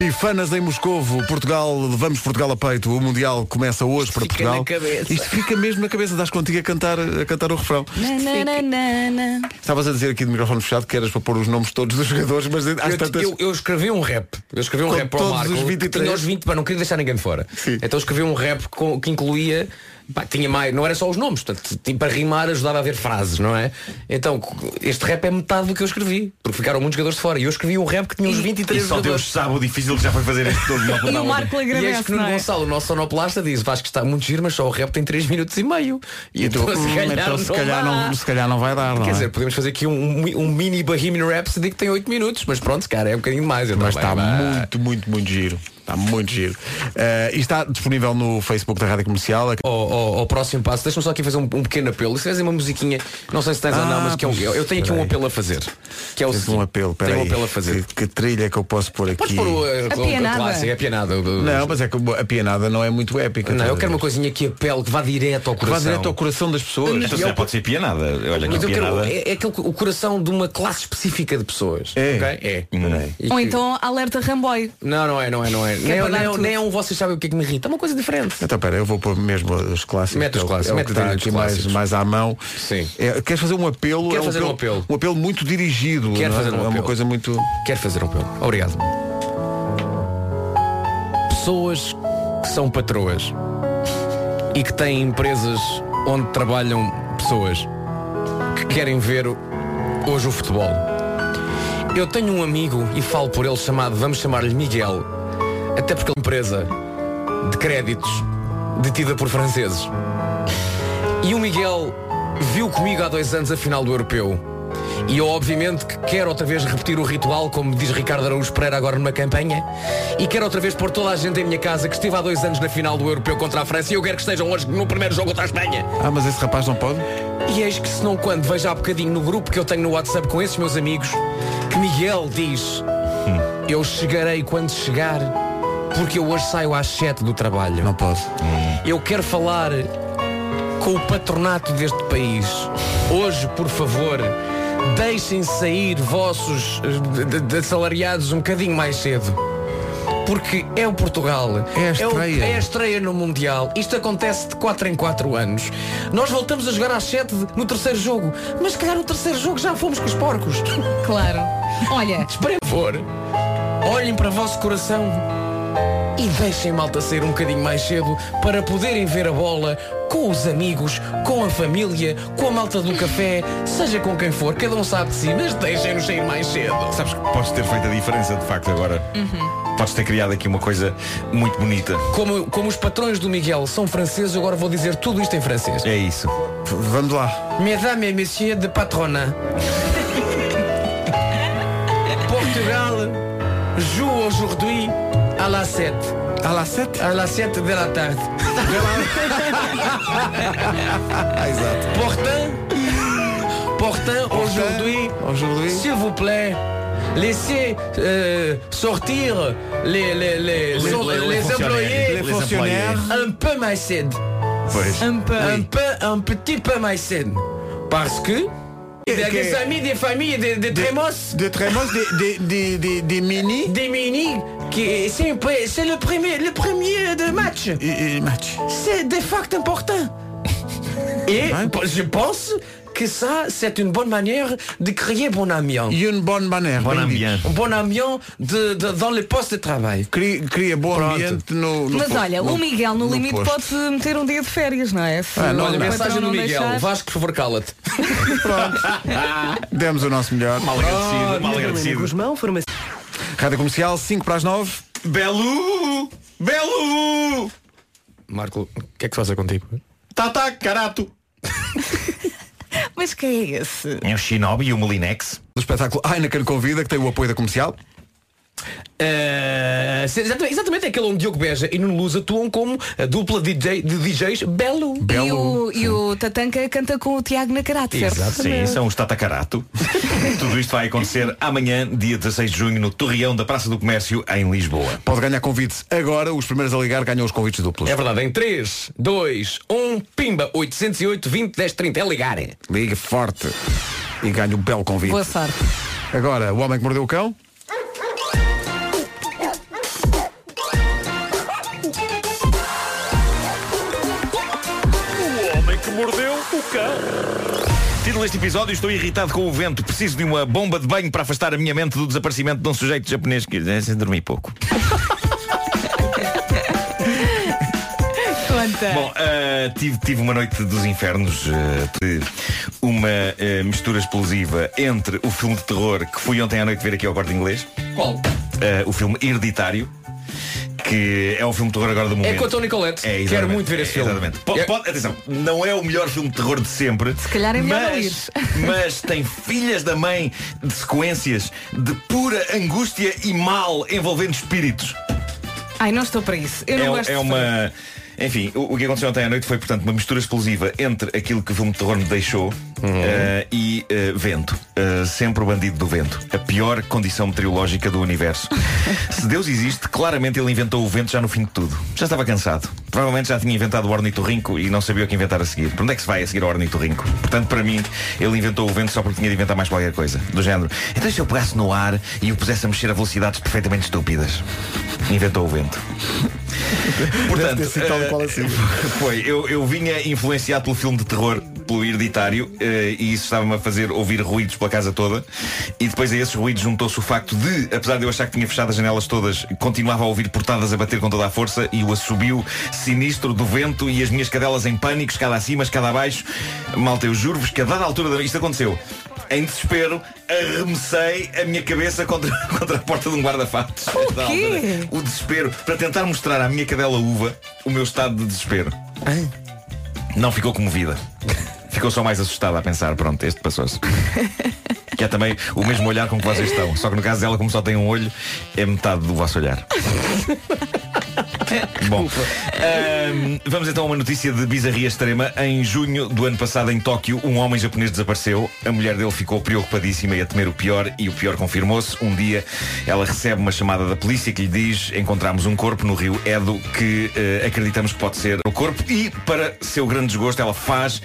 E fanas em Moscovo, Portugal, levamos Portugal a peito. O Mundial começa hoje para Fica Portugal. Isto fica mesmo na cabeça, das contigo a cantar, a cantar o refrão. Na, na, na. Estavas a dizer aqui de microfone fechado que eras para pôr os nomes todos dos jogadores, mas Eu, tantas... eu- eu escrevi um rap. Eu escrevi um Com rap para o todos Marco. os 23? Tinha os 20, pá, não queria deixar ninguém de fora. Então escrevi um rap com- que incluía. Pá, tinha mais, não era só os nomes, portanto, tinha para rimar ajudava a ver frases, não é? Então, este rap é metade do que eu escrevi, porque ficaram muitos jogadores de fora. E eu escrevi um rap que tinha uns 23 E só Deus jogadores. sabe o difícil que já foi fazer este todo. E o Marco E agradece, eis que Nuno não é? Gonçalo, o nosso sonoplasta, diz Vasco está muito giro, mas só o rap tem 3 minutos e meio. E, E tu, então, se hum, calhar, então, se não calhar dá. não- se calhar não vai dar, não Quer é? dizer, podemos fazer aqui um, um mini Bohemian Rhapsody que tem 8 minutos, mas pronto, cara, é um bocadinho mais. Mas está muito, muito, muito giro. Está muito giro. Eh, e está disponível no Facebook da Rádio Comercial. Ao, ao- ao próximo passo, deixa-me só aqui fazer um, um pequeno apelo. Se fizerem uma musiquinha, não sei se tens ou não, Ah, mas que é um- eu, eu tenho aqui um apelo a fazer. Que é o seguinte, um apelo, tenho peraí. um apelo a fazer. Que, que trilha é que eu posso pôr aqui? Podes pôr o, a, A pianada. clássica, é a pianada. Não, mas é que a pianada não é muito épica. Não, eu quero uma coisinha que apele, que vá direto ao Que vá coração. direto ao coração das pessoas. Então pode ser pianada. Olha Mas que eu quero, pianada. é, é aquele, o coração de uma classe específica de pessoas. É. ok? É. E Ou então alerta Ramboy. Não, não é, não é, não é. Nem, é nem, nem um vocês sabem o que é que me irrita. É uma coisa diferente. Então, pera, eu vou pôr mesmo os clássicos. Mete os é clássicos, é mete trilha aqui mais, mais à mão. Sim. É, queres fazer um apelo? Quero é um fazer um apelo, apelo. Um apelo muito dirigido. Quero é? fazer um É uma apelo. coisa muito. Quero fazer um apelo. Obrigado. Pessoas que são patroas e que têm empresas onde trabalham pessoas que querem ver hoje o futebol. Eu tenho um amigo e falo por ele chamado, vamos chamar-lhe Miguel, até porque é uma empresa de créditos detida por franceses. E o Miguel viu comigo há dois anos a final do Europeu. E eu obviamente que quero outra vez repetir o ritual, como diz Ricardo Araújo Pereira agora numa campanha, e quero outra vez pôr toda a gente em minha casa que esteve há dois anos na final do Europeu contra a França e eu quero que estejam hoje no primeiro jogo contra a Espanha. Ah, mas esse rapaz não pode? E eis que se não quando vejo há bocadinho no grupo que eu tenho no WhatsApp com esses meus amigos, que Miguel diz, eu chegarei quando chegar, porque eu hoje saio às 7 do trabalho. Não pode. Eu quero falar com o patronato deste país. Hoje, por favor, deixem sair vossos eh, de- de- assalariados um bocadinho mais cedo. Porque é o Portugal. É a o- estreia. É a estreia no Mundial. Isto acontece de 4 em 4 anos. Nós voltamos a jogar às 7 no terceiro jogo. Mas se calhar no terceiro jogo já fomos com os porcos. Claro. Olha, Esperem, por favor. Olhem para o vosso coração e deixem malta sair um bocadinho mais cedo para poderem ver a bola com os amigos, com a família, com a malta do café, seja com quem for, cada um sabe de si, mas deixem-nos sair mais cedo. Sabes que podes ter feito a diferença de facto agora. Podes ter criado aqui uma coisa muito bonita. Como, como os patrões do Miguel são franceses, agora vou dizer tudo isto em francês. É isso. Vamos lá. Mesdames et messieurs de patronat. Portugal joue aujourd'hui à la 7. À la 7 À la 7 de la tarde. Ah, exato. Pourtant, pourtant aujourd'hui, Aujourd'hui. s'il vous plaît, laissez euh, sortir les, les, les, les, les- les fonctionnaires. employés Les fonctionnaires. un peu mais cède. Pois. um peu. Un peu, un petit peu mais cède. Parce que il y a que- des amis, des familles, des, des trémos, De trémos, des, des, des, des mini des mini, qui c'est le premier, le premier de match. et, et match. C'est des facts importants. Et je pense que ça, c'est une bonne manière de créer bon ambiance. E une bonne manière. Bon bem ambiente. Um bon ambiance de, de- dans les postes de travail. dito. Cria, cria bom Pronto. ambiente no, no Mas po- olha, o Miguel no, limite posto. pode meter um dia de férias, não é? Se Ah, não, o Olha, patrão mensagem do não Miguel. deixar- Vasco, por favor, cala-te. Demos o nosso melhor. Mal agradecido, mal agradecido. Guzmão, formação. Rádio Comercial, 5 para as 9. Belo! Belo! Marco, o que é que se passa contigo? Tata, carato! Mas quem é esse? É o Shinobi e o Molinex. Do espetáculo Heineken Convida, que tem o apoio da comercial. Eh, se- exatamente, exatamente aquele onde Diogo Beja e Nuno Luz atuam como a dupla DJ, de DJs Belo. E o, e o Tatanka canta com o Tiago Nacarate, certo? Sim, são os Tatacarato. Tudo isto vai acontecer amanhã, dia 16 de junho, no Torreão da Praça do Comércio, em Lisboa. Pode ganhar convites agora. Os primeiros a ligar ganham os convites duplos. É verdade, em 3, 2, 1, pimba, 808 20 10 30. É ligar. Ligue forte e ganhe um belo convite. Boa sorte. Agora, o homem que mordeu o cão. Título deste episódio, estou irritado com o vento. Preciso de uma bomba de banho para afastar a minha mente do desaparecimento de um sujeito japonês que é, dormi pouco. Conta. Bom, ah, tive, tive uma noite dos infernos de uma ah, mistura explosiva entre o filme de terror que fui ontem à noite ver aqui ao Corte Inglês, Qual? o filme Hereditário, que é o filme de terror agora do momento. É com a Toni Collette. É, Quero muito ver esse É, filme. Exatamente. Pode- É- pode- atenção, não é o melhor filme de terror de sempre. Se calhar é melhor mas, mas tem filhas da mãe de sequências de pura angústia e mal envolvendo espíritos. Ai, não estou para isso. Eu não é, gosto é de uma. Enfim, o, o que aconteceu ontem à noite foi, portanto, uma mistura explosiva entre aquilo que o filme de terror me deixou eh, e eh, vento. Eh, sempre o bandido do vento. A pior condição meteorológica do universo. Se Deus existe, claramente ele inventou o vento já no fim de tudo. Já estava cansado. Provavelmente já tinha inventado o ornitorrinco e não sabia o que inventar a seguir. Para onde é que se vai a seguir ao ornitorrinco? Portanto, para mim, ele inventou o vento só porque tinha de inventar mais qualquer coisa. Do género. Então se eu pegasse no ar e o pusesse a mexer a velocidades perfeitamente estúpidas. Inventou o vento. Portanto, e eh, assim. foi, eu, eu vinha influenciado pelo filme de terror, pelo hereditário, eh, e isso estava-me a fazer ouvir ruídos pela casa toda. E depois a esses ruídos juntou-se o facto de, apesar de eu achar que tinha fechado as janelas todas, continuava a ouvir portadas a bater com toda a força e o assobio sinistro do vento e as minhas cadelas em pânico, escada acima, escada abaixo. Malta, eu juro-vos que a dada altura da... isto aconteceu. Em desespero, arremessei a minha cabeça contra, contra a porta de um guarda-fatos. O. O desespero, para tentar mostrar à minha cadela uva o meu estado de desespero. Não ficou comovida. Ficou só mais assustada a pensar, pronto, este passou-se. Que é também o mesmo olhar com que vocês estão. Só que no caso dela, como só tem um olho, é metade do vosso olhar. Bom, ahm, vamos então a uma notícia de bizarria extrema. Em junho do ano passado, em Tóquio, um homem japonês desapareceu. A mulher dele ficou preocupadíssima e a temer o pior, e o pior confirmou-se. Um dia, ela recebe uma chamada da polícia que lhe diz: Encontramos um corpo no rio Edo que eh, acreditamos que pode ser o corpo, e para seu grande desgosto, ela faz.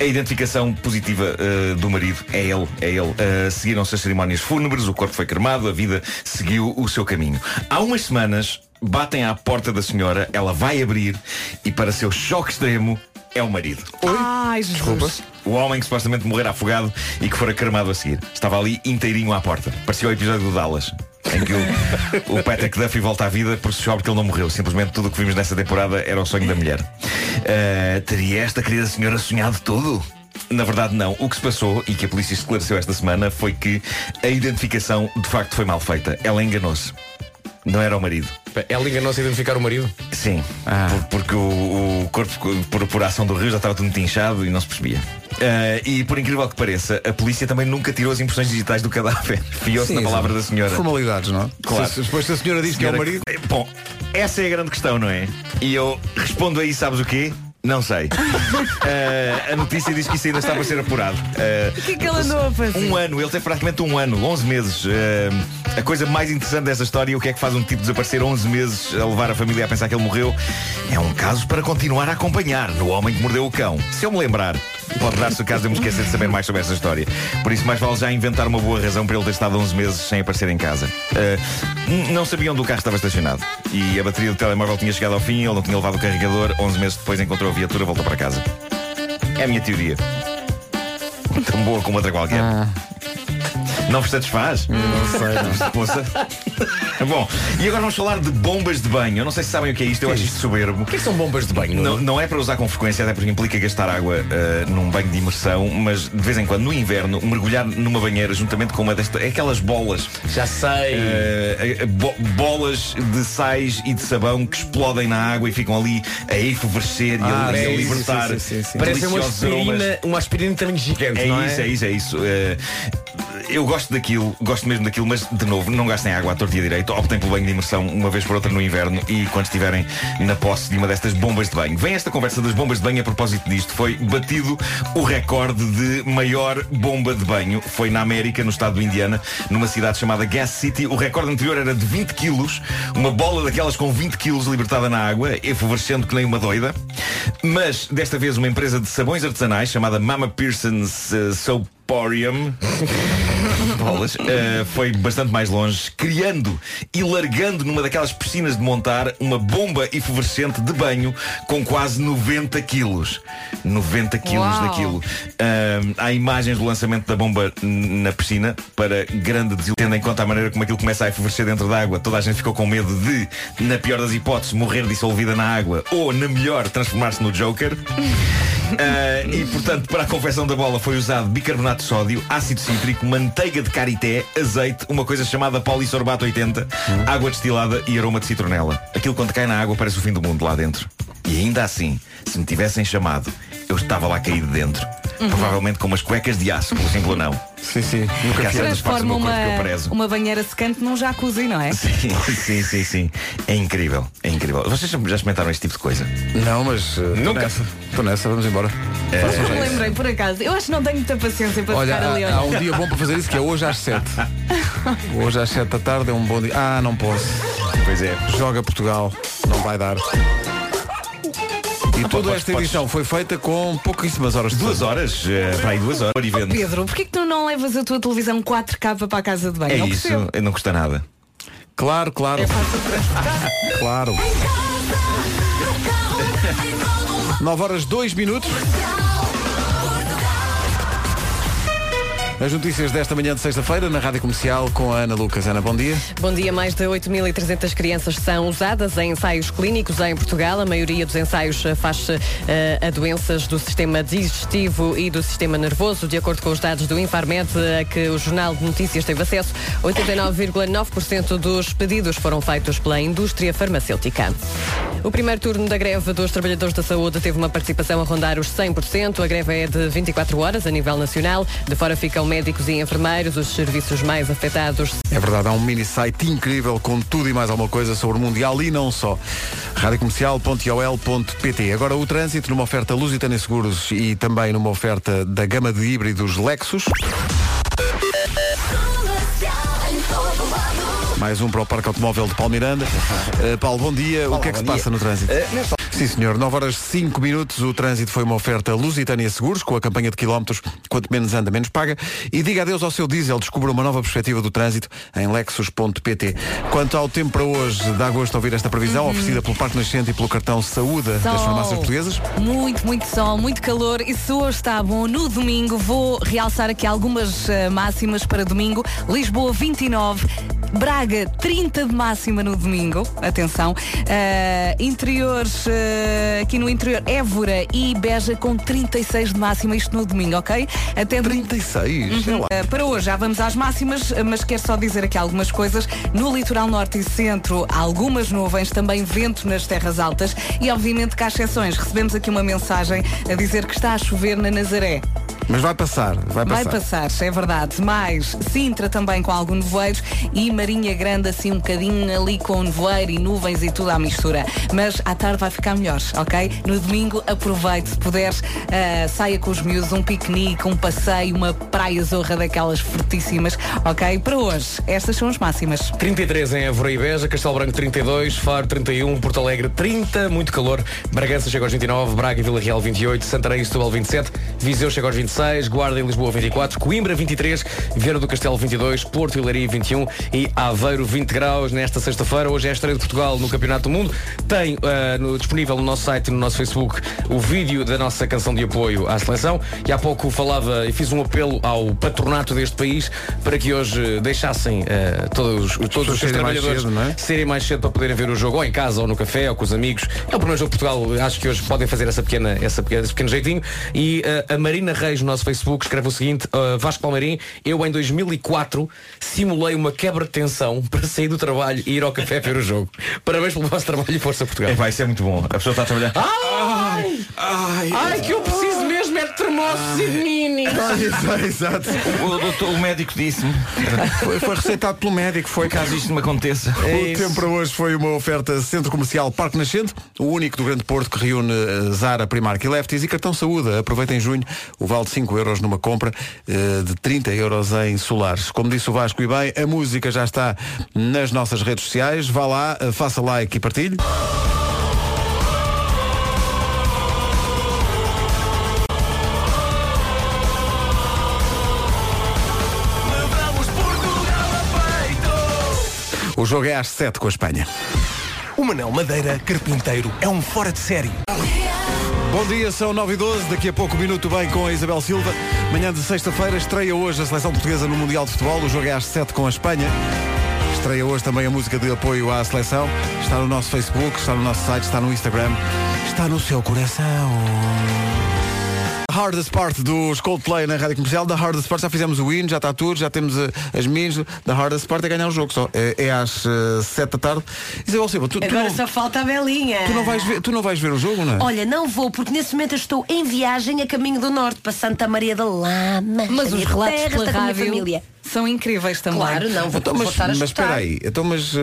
A identificação positiva eh, do marido é ele, é ele. Eh, Seguiram-se as cerimónias fúnebres, o corpo foi cremado, a vida seguiu o seu caminho. Há umas semanas, batem à porta da senhora, ela vai abrir e, para seu choque extremo, é o marido. Ai, Jesus. O homem que supostamente morrera afogado e que fora cremado a seguir. Estava ali inteirinho à porta. Parecia o episódio do Dallas. Em que o, o Patrick Duffy volta à vida porque se descobre que ele não morreu. Simplesmente tudo o que vimos nessa temporada era o sonho da mulher. Ah, teria esta querida senhora sonhado tudo? Na verdade, não. O que se passou e que a polícia esclareceu esta semana foi que a identificação de facto foi mal feita. Ela enganou-se. Não era o marido. Ela enganou-se a identificar o marido? Sim, por- porque o, o corpo, por, por ação do rio, já estava tudo muito inchado e não se percebia. Ah, e por incrível que pareça, a polícia também nunca tirou as impressões digitais do cadáver. Fiou-se na palavra são da senhora. Formalidades, não é? Claro. Se- depois se a senhora diz que é o Senhora marido. Bom, essa é a grande questão, não é? E eu respondo aí, sabes o quê? Não sei. Ah, a notícia diz que isso ainda está para ser apurado. Ah, O que é que ela andou a fazer? um ano, ele teve praticamente um ano, 11 meses. Ah, a coisa mais interessante dessa história, o que é que faz um tipo desaparecer 11 meses a levar a família a pensar que ele morreu, é um caso para continuar a acompanhar no Homem que Mordeu o Cão. Se eu me lembrar, pode dar-se o caso de eu me esquecer de saber mais sobre essa história. Por isso, mais vale já inventar uma boa razão para ele ter estado 11 meses sem aparecer em casa. Ah, n- não sabia onde o carro estava estacionado. E a bateria do telemóvel tinha chegado ao fim, ele não tinha levado o carregador. 11 meses depois encontrou a viatura, voltou para casa. É a minha teoria. Tão boa como outra qualquer. Não vos satisfaz? Não sei, não. Poça. Bom, e agora vamos falar de bombas de banho. Eu não sei se sabem o que é isto, eu acho isto soberbo. O que é que são bombas de banho? Não, não é para usar com frequência, até porque implica gastar água eh, num banho de imersão, mas de vez em quando, no inverno, mergulhar numa banheira juntamente com uma destas. Aquelas bolas. Já sei. eh, bo- bolas de sais e de sabão que explodem na água e ficam ali a efervescer e a, Ah, e a sim, libertar. sim, sim, sim. Parece uma aspirina, uma aspirina também gigante, É não isso, é isso, é isso. Eh, eu gosto daquilo, gosto mesmo daquilo, mas de novo, não gastem água à torta e direito, optem pelo banho de imersão uma vez por outra no inverno e quando estiverem na posse de uma destas bombas de banho. Vem esta conversa das bombas de banho a propósito disto. Foi batido o recorde de maior bomba de banho. Foi na América, no estado do Indiana, numa cidade chamada Gas City. O recorde anterior era de 20 quilos, uma bola daquelas com 20 quilos libertada na água, efervescendo que nem uma doida. Mas desta vez uma empresa de sabões artesanais chamada Mama Pearson's uh, Soaporium bolas, uh, foi bastante mais longe, criando e largando numa daquelas piscinas de montar uma bomba efervescente de banho com quase 90 quilos. 90 quilos Uau. daquilo. Uh, há imagens do lançamento da bomba na piscina para grande desilusão, tendo em conta a maneira como aquilo começa a efervescer dentro da água. Toda a gente ficou com medo de, na pior das hipóteses, morrer dissolvida na água ou, na melhor, transformar-se no Joker. Ah, e portanto, para a confecção da bola foi usado bicarbonato de sódio, ácido cítrico, manteiga de karité, azeite, uma coisa chamada polissorbato 80, água destilada e aroma de citronela. Aquilo quando cai na água parece o fim do mundo lá dentro. E ainda assim, se me tivessem chamado, eu estava lá caído dentro. Uhum. Provavelmente com umas cuecas de aço, pelo simples não. Sim, sim. Do Transforma uma, prezo. uma banheira secante num jacuzzi, não é? Sim, sim, sim, sim. É incrível, é incrível. Vocês já experimentaram este tipo de coisa? Não, mas uh, Nunca. Estou nessa, vamos embora. É. Já me lembrei, por acaso. Eu acho que não tenho muita paciência para Olha, ficar ali. há, há olha. um dia bom para fazer isso que é hoje às 7. Hoje às 7 da tarde é um bom dia. Ah, não posso. Pois é. Joga Portugal. Não vai dar. E toda esta edição foi feita com pouquíssimas horas de Duas sono. horas, eh, para aí duas horas. E vendo. Pedro, porquê que tu não levas a tua televisão 4K para a casa de banho? É não isso, percebo. não custa nada. Claro, claro. É. Claro. 9 horas 2 minutos. As notícias desta manhã de sexta-feira na Rádio Comercial com a Ana Lucas. Ana, bom dia. Bom dia. Mais de 8.300 crianças são usadas em ensaios clínicos em Portugal. A maioria dos ensaios eh, faz-se eh, a doenças do sistema digestivo e do sistema nervoso. De acordo com os dados do Infarmed, eh, a que o Jornal de Notícias teve acesso, 89,9% dos pedidos foram feitos pela indústria farmacêutica. O primeiro turno da greve dos trabalhadores da saúde teve uma participação a rondar os 100%. A greve é de 24 horas a nível nacional. De fora ficam médicos e enfermeiros, os serviços mais afetados É verdade, há um mini site incrível com tudo e mais alguma coisa sobre o Mundial e não só. radiocomercial.ol.pt Agora o trânsito numa oferta Lusitânia Seguros e também numa oferta da gama de híbridos Lexus. Mais um para o Parque Automóvel de Palmiranda. Uh, Paulo, bom dia. o que é que se bom passa dia. no trânsito? Eh, nesta- Sim, senhor. 9 horas 5 minutos. O trânsito foi uma oferta Lusitânia Seguros, com a campanha de quilómetros, quanto menos anda, menos paga. E diga adeus ao seu diesel. Descubra uma nova perspectiva do trânsito em lexus.pt. Quanto ao tempo para hoje, dá gosto ouvir esta previsão, oferecida pelo Parque Nascente e pelo cartão Saúde das Sol. farmácias portuguesas. Muito, muito sol, muito calor e se hoje está bom no domingo, vou realçar aqui algumas eh, máximas para domingo. Lisboa 29, Braga 30 de máxima no domingo, atenção. Eh, interiores, eh, aqui no interior, Évora e Beja com 36 de máxima, isto no domingo, ok? Até 36? Uhum. Uh, para hoje já vamos às máximas, uh, mas quero só dizer aqui algumas coisas. No litoral norte e centro, algumas nuvens, também vento nas terras altas e obviamente que há exceções. Recebemos aqui uma mensagem a dizer que está a chover na Nazaré. Mas vai passar, vai passar. Vai passar, é verdade. Mais Sintra também com algum nevoeiro e Marinha Grande assim um bocadinho ali com nevoeiro e nuvens e tudo à mistura. Mas à tarde vai ficar melhor, ok? No domingo aproveite, se puderes, ah, saia com os miúdos, um piquenique, um passeio, uma praia zorra daquelas fortíssimas, ok? Para hoje, estas são as máximas. 33 em Évora e Beja, Castelo Branco 32, Faro 31, Porto Alegre 30, muito calor, Bragança chega aos 29, Braga e Vila Real 28, Santarém e Setúbal 27, Viseu chega aos 26, 26, Guarda em Lisboa 24, Coimbra 23, Vieira do Castelo 22, Porto e Leiria 21 e Aveiro 20 graus nesta sexta-feira. Hoje é a estreia de Portugal no Campeonato do Mundo. Tem ah, no- disponível no nosso site e no nosso Facebook o vídeo da nossa canção de apoio à seleção. E há pouco falava e fiz um apelo ao patronato deste país para que hoje deixassem eh, todos, os- todos os seus saírem mais trabalhadores cedo, é? saírem mais cedo para poderem ver o jogo ou em casa ou no café ou com os amigos. É o primeiro jogo de Portugal. Acho que hoje podem fazer essa pequena, essa, esse pequeno jeitinho. E eh, a Marina Reis no nosso Facebook escreve o seguinte: eh, Vasco Palmeirim, eu em 2004 simulei uma quebra de tensão para sair do trabalho e ir ao café ver o jogo. Parabéns pelo vosso trabalho e força Portugal. É, vai, é muito bom. A pessoa está a trabalhar. Ai, ai, que eu preciso mesmo é de termossos e de mini. Exato. O, doutor- o médico disse-me. Foi, foi receitado pelo médico, foi Caso isto me aconteça. O tempo para hoje foi uma oferta Centro Comercial Parque Nascente, o único do Grande Porto que reúne eh, Zara, Primark e Lefties e cartão saúde. Aproveita em junho o vale de 5 euros numa compra eh, de 30 euros em solares. Como disse o Vasco e bem, a música já está nas nossas redes sociais. Vá lá, eh, faça like e partilhe. O jogo é às 7 com a Espanha. O Manel Madeira, carpinteiro, é um fora de série. Bom dia, são 9 e 12 daqui a pouco minuto bem com a Isabel Silva. Manhã de sexta-feira estreia hoje a seleção portuguesa no Mundial de Futebol. O jogo é às 7 com a Espanha. Estreia hoje também a música de apoio à seleção. Está no nosso Facebook, está no nosso site, está no Instagram, está no seu coração. Hardest Part dos Coldplay na Rádio Comercial. Da Hardest Part já fizemos o win, já está tudo, já temos eh, as minis. Da Hardest Part é ganhar o jogo só. É, é às 7 da tarde. Isabel Silva, tu, tu, Agora não, só falta a Belinha. tu não vais ver, tu não vais ver o jogo, não é? Olha, não vou, porque nesse momento eu estou em viagem a caminho do norte, para Santa Maria da Lama. Mas os relatos terra, pela está com a minha rádio família. São incríveis também. Claro, não, vou, Então, vou mas, a mas espera aí, então mas eh,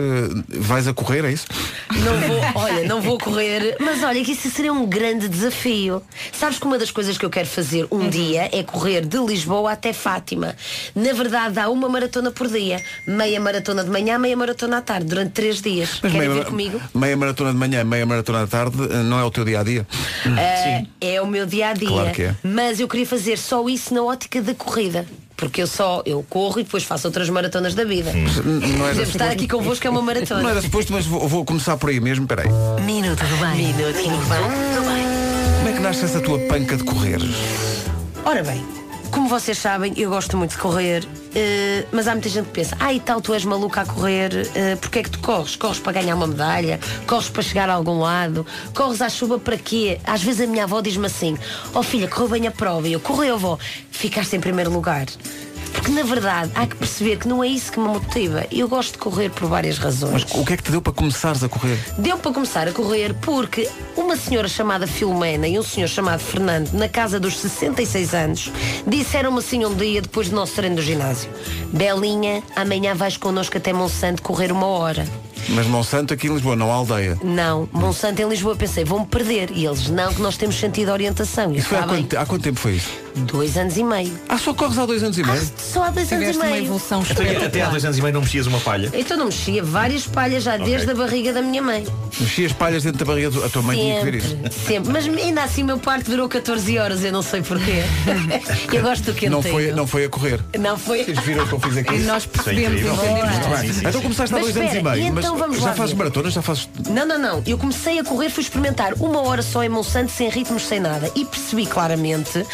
vais a correr, é isso? Não vou, olha, não vou correr, mas olha que isso seria um grande desafio. Sabes que uma das coisas que eu quero fazer um dia é correr de Lisboa até Fátima. Na verdade, há uma maratona por dia. Meia maratona de manhã, meia maratona à tarde, durante três dias. Querem meia, vir comigo? meia maratona de manhã, meia maratona de tarde, eh, não é o teu dia a dia? Ah, é o meu dia a dia. Claro que é. Mas eu queria fazer só isso na ótica da corrida. Porque eu só eu corro e depois faço outras maratonas da vida. Não era Podemos estar suposto- aqui convosco é uma maratona. Não era suposto, mas vou, vou começar por aí mesmo, peraí. Minuto do bem. Minutinho do bem. Como é que nasce essa tua panca de correr? Ora bem, como vocês sabem, eu gosto muito de correr, eh, mas há muita gente que pensa, ah e tal, tu és maluca a correr, uh, porque é que tu corres? Corres para ganhar uma medalha, corres para chegar a algum lado, corres à chuva para quê? Às vezes a minha avó diz-me assim, ó filha, correu bem a prova, e eu, correu avó, ficaste em primeiro lugar. Porque na verdade há que perceber que não é isso que me motiva. Eu gosto de correr por várias razões. Mas o que é que te deu para começares a correr? Deu para começar a correr porque uma senhora chamada Filomena e um senhor chamado Fernando, na casa dos 66 anos, disseram-me assim um dia depois do nosso treino do ginásio: Belinha, amanhã vais connosco até Monsanto correr uma hora. Mas Monsanto aqui em Lisboa, não há aldeia. Não, Monsanto em Lisboa, pensei, vão-me perder. E eles, não, que nós temos sentido de orientação. Isso há quanto, há quanto tempo foi isso? Dois anos e meio. Ah, só corres há dois anos e meio? Só há dois anos e Tiveste uma meio. evolução Até, até há dois anos e meio não mexias uma palha. Então não mexia várias palhas já desde a barriga da minha mãe. Mexias palhas dentro da barriga do... A tua mãe tinha que ver isso. Sempre, sempre. Mas ainda assim o meu parto durou 14 horas, eu não sei porquê. eu gosto do quentinho. Não foi, não foi a correr. Não foi. Vocês viram o que eu fiz aqui? E nós percebemos, Muito tudo. bem. Então começaste há dois anos e espera, meio. e então mas vamos já lá fazes maratonas? Já fazes. Não, não, não. Eu comecei a correr, fui experimentar uma hora só em Monsanto, sem ritmos, sem nada. E percebi claramente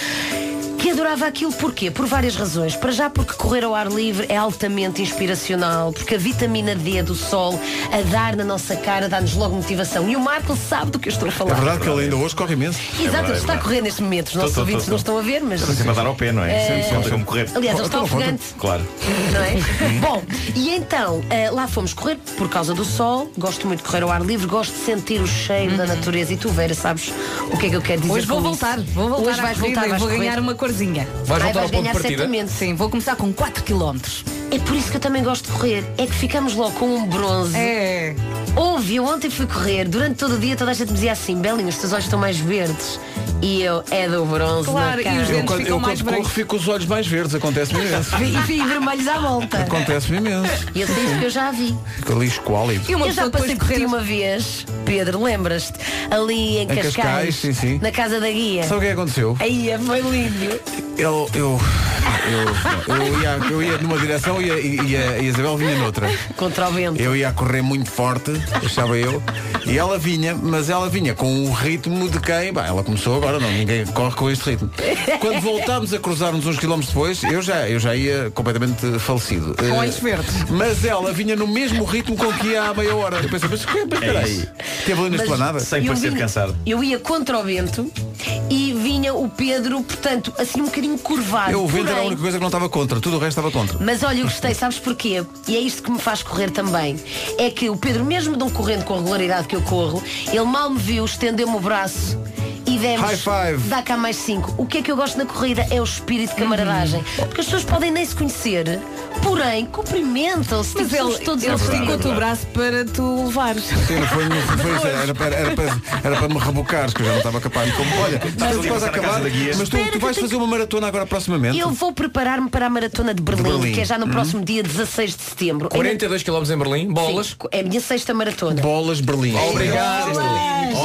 que adorava aquilo porquê? Por várias razões. Para já porque correr ao ar livre é altamente inspiracional, porque a vitamina D do sol a dar na nossa cara dá-nos logo motivação. E o Marco sabe do que eu estou a falar. É verdade que ele ainda hoje corre imenso. Exato, ele está a correr neste momento. Os nossos ouvintes não estão a ver, mas. Sempre a dar ao pé, não é? É. Sempre conta como correr. Aliás, ele está ofegante. Claro. não é? Bom, e então eh, lá fomos correr por causa do sol. Gosto muito de correr ao ar livre, gosto de sentir o cheiro da natureza. E tu, Vera, sabes o que é que eu quero dizer? Hoje vou com voltar, vou voltar Hoje vais voltar, e vais vou ganhar uma corzinha. Vais Ai, voltar ao vais ponto de ganhar partida? certamente. Sim, vou começar com 4 km. É por isso que eu também gosto de correr. É que ficamos logo com um bronze. É. Houve, eu ontem fui correr, durante todo o dia toda a gente me dizia assim, Belinha, os teus olhos estão mais verdes. E eu, é do bronze Claro, na e os Eu quando, ficam eu mais quando corro fico com os olhos mais verdes, acontece-me imenso. E vermelhos à volta. Acontece-me imenso. E eu sei isso que eu já vi. Fico ali esquálido. E uma eu já passei por ti uma vez, Pedro, lembras-te? Ali em, Em Cascais, Cascais, sim, sim. na casa da guia. Sabe o que é aconteceu? Aí foi lindo. Eu, eu, eu, eu, ia, eu ia numa direção e a, e a- Isabel vinha noutra. Contra o vento. Eu ia a correr muito forte, achava eu, e ela vinha, mas ela vinha com o ritmo de quem? Bah, ela começou agora, não, ninguém corre com este ritmo. Quando voltámos a cruzar-nos uns quilómetros depois, eu já, eu já ia completamente falecido. Com Eh, olhos verdes. Mas ela vinha no mesmo ritmo com que ia há meia hora. Eu pensei, mas mas espera aí. Teve ali na esplanada? eu vinha- Eu ia contra o vento e vinha o Pedro, portanto, assim um bocadinho curvado. Eu o vento era a Porém- única coisa que não estava contra, tudo o resto estava contra. Mas olha, eu gostei, sabes porquê? E é isto que me faz correr também. É que o Pedro, mesmo não correndo com a regularidade que eu corro, ele mal me viu, estendeu-me o braço e demos. High five. Dá cá mais cinco. O que é que eu gosto na corrida é o espírito de camaradagem. Porque as pessoas podem nem se conhecer, porém cumprimentam-se. Mas tipo, ele, todos ele esticou-te o braço para tu levares. Sim, não foi, não foi, foi isso, era, para- era, para, era para me rebocares, que eu já não estava capaz. Como, olha, estás quase a acabar, mas tu, Espera tu que vais eu fazer uma maratona agora proximamente. Eu vou preparar-me para a maratona de Berlim, Berlim. que é já no Uhum. próximo dia 16 de setembro. 42 km em Berlim, bolas. Sim, é a minha sexta maratona. Bolas Berlim. Obrigado.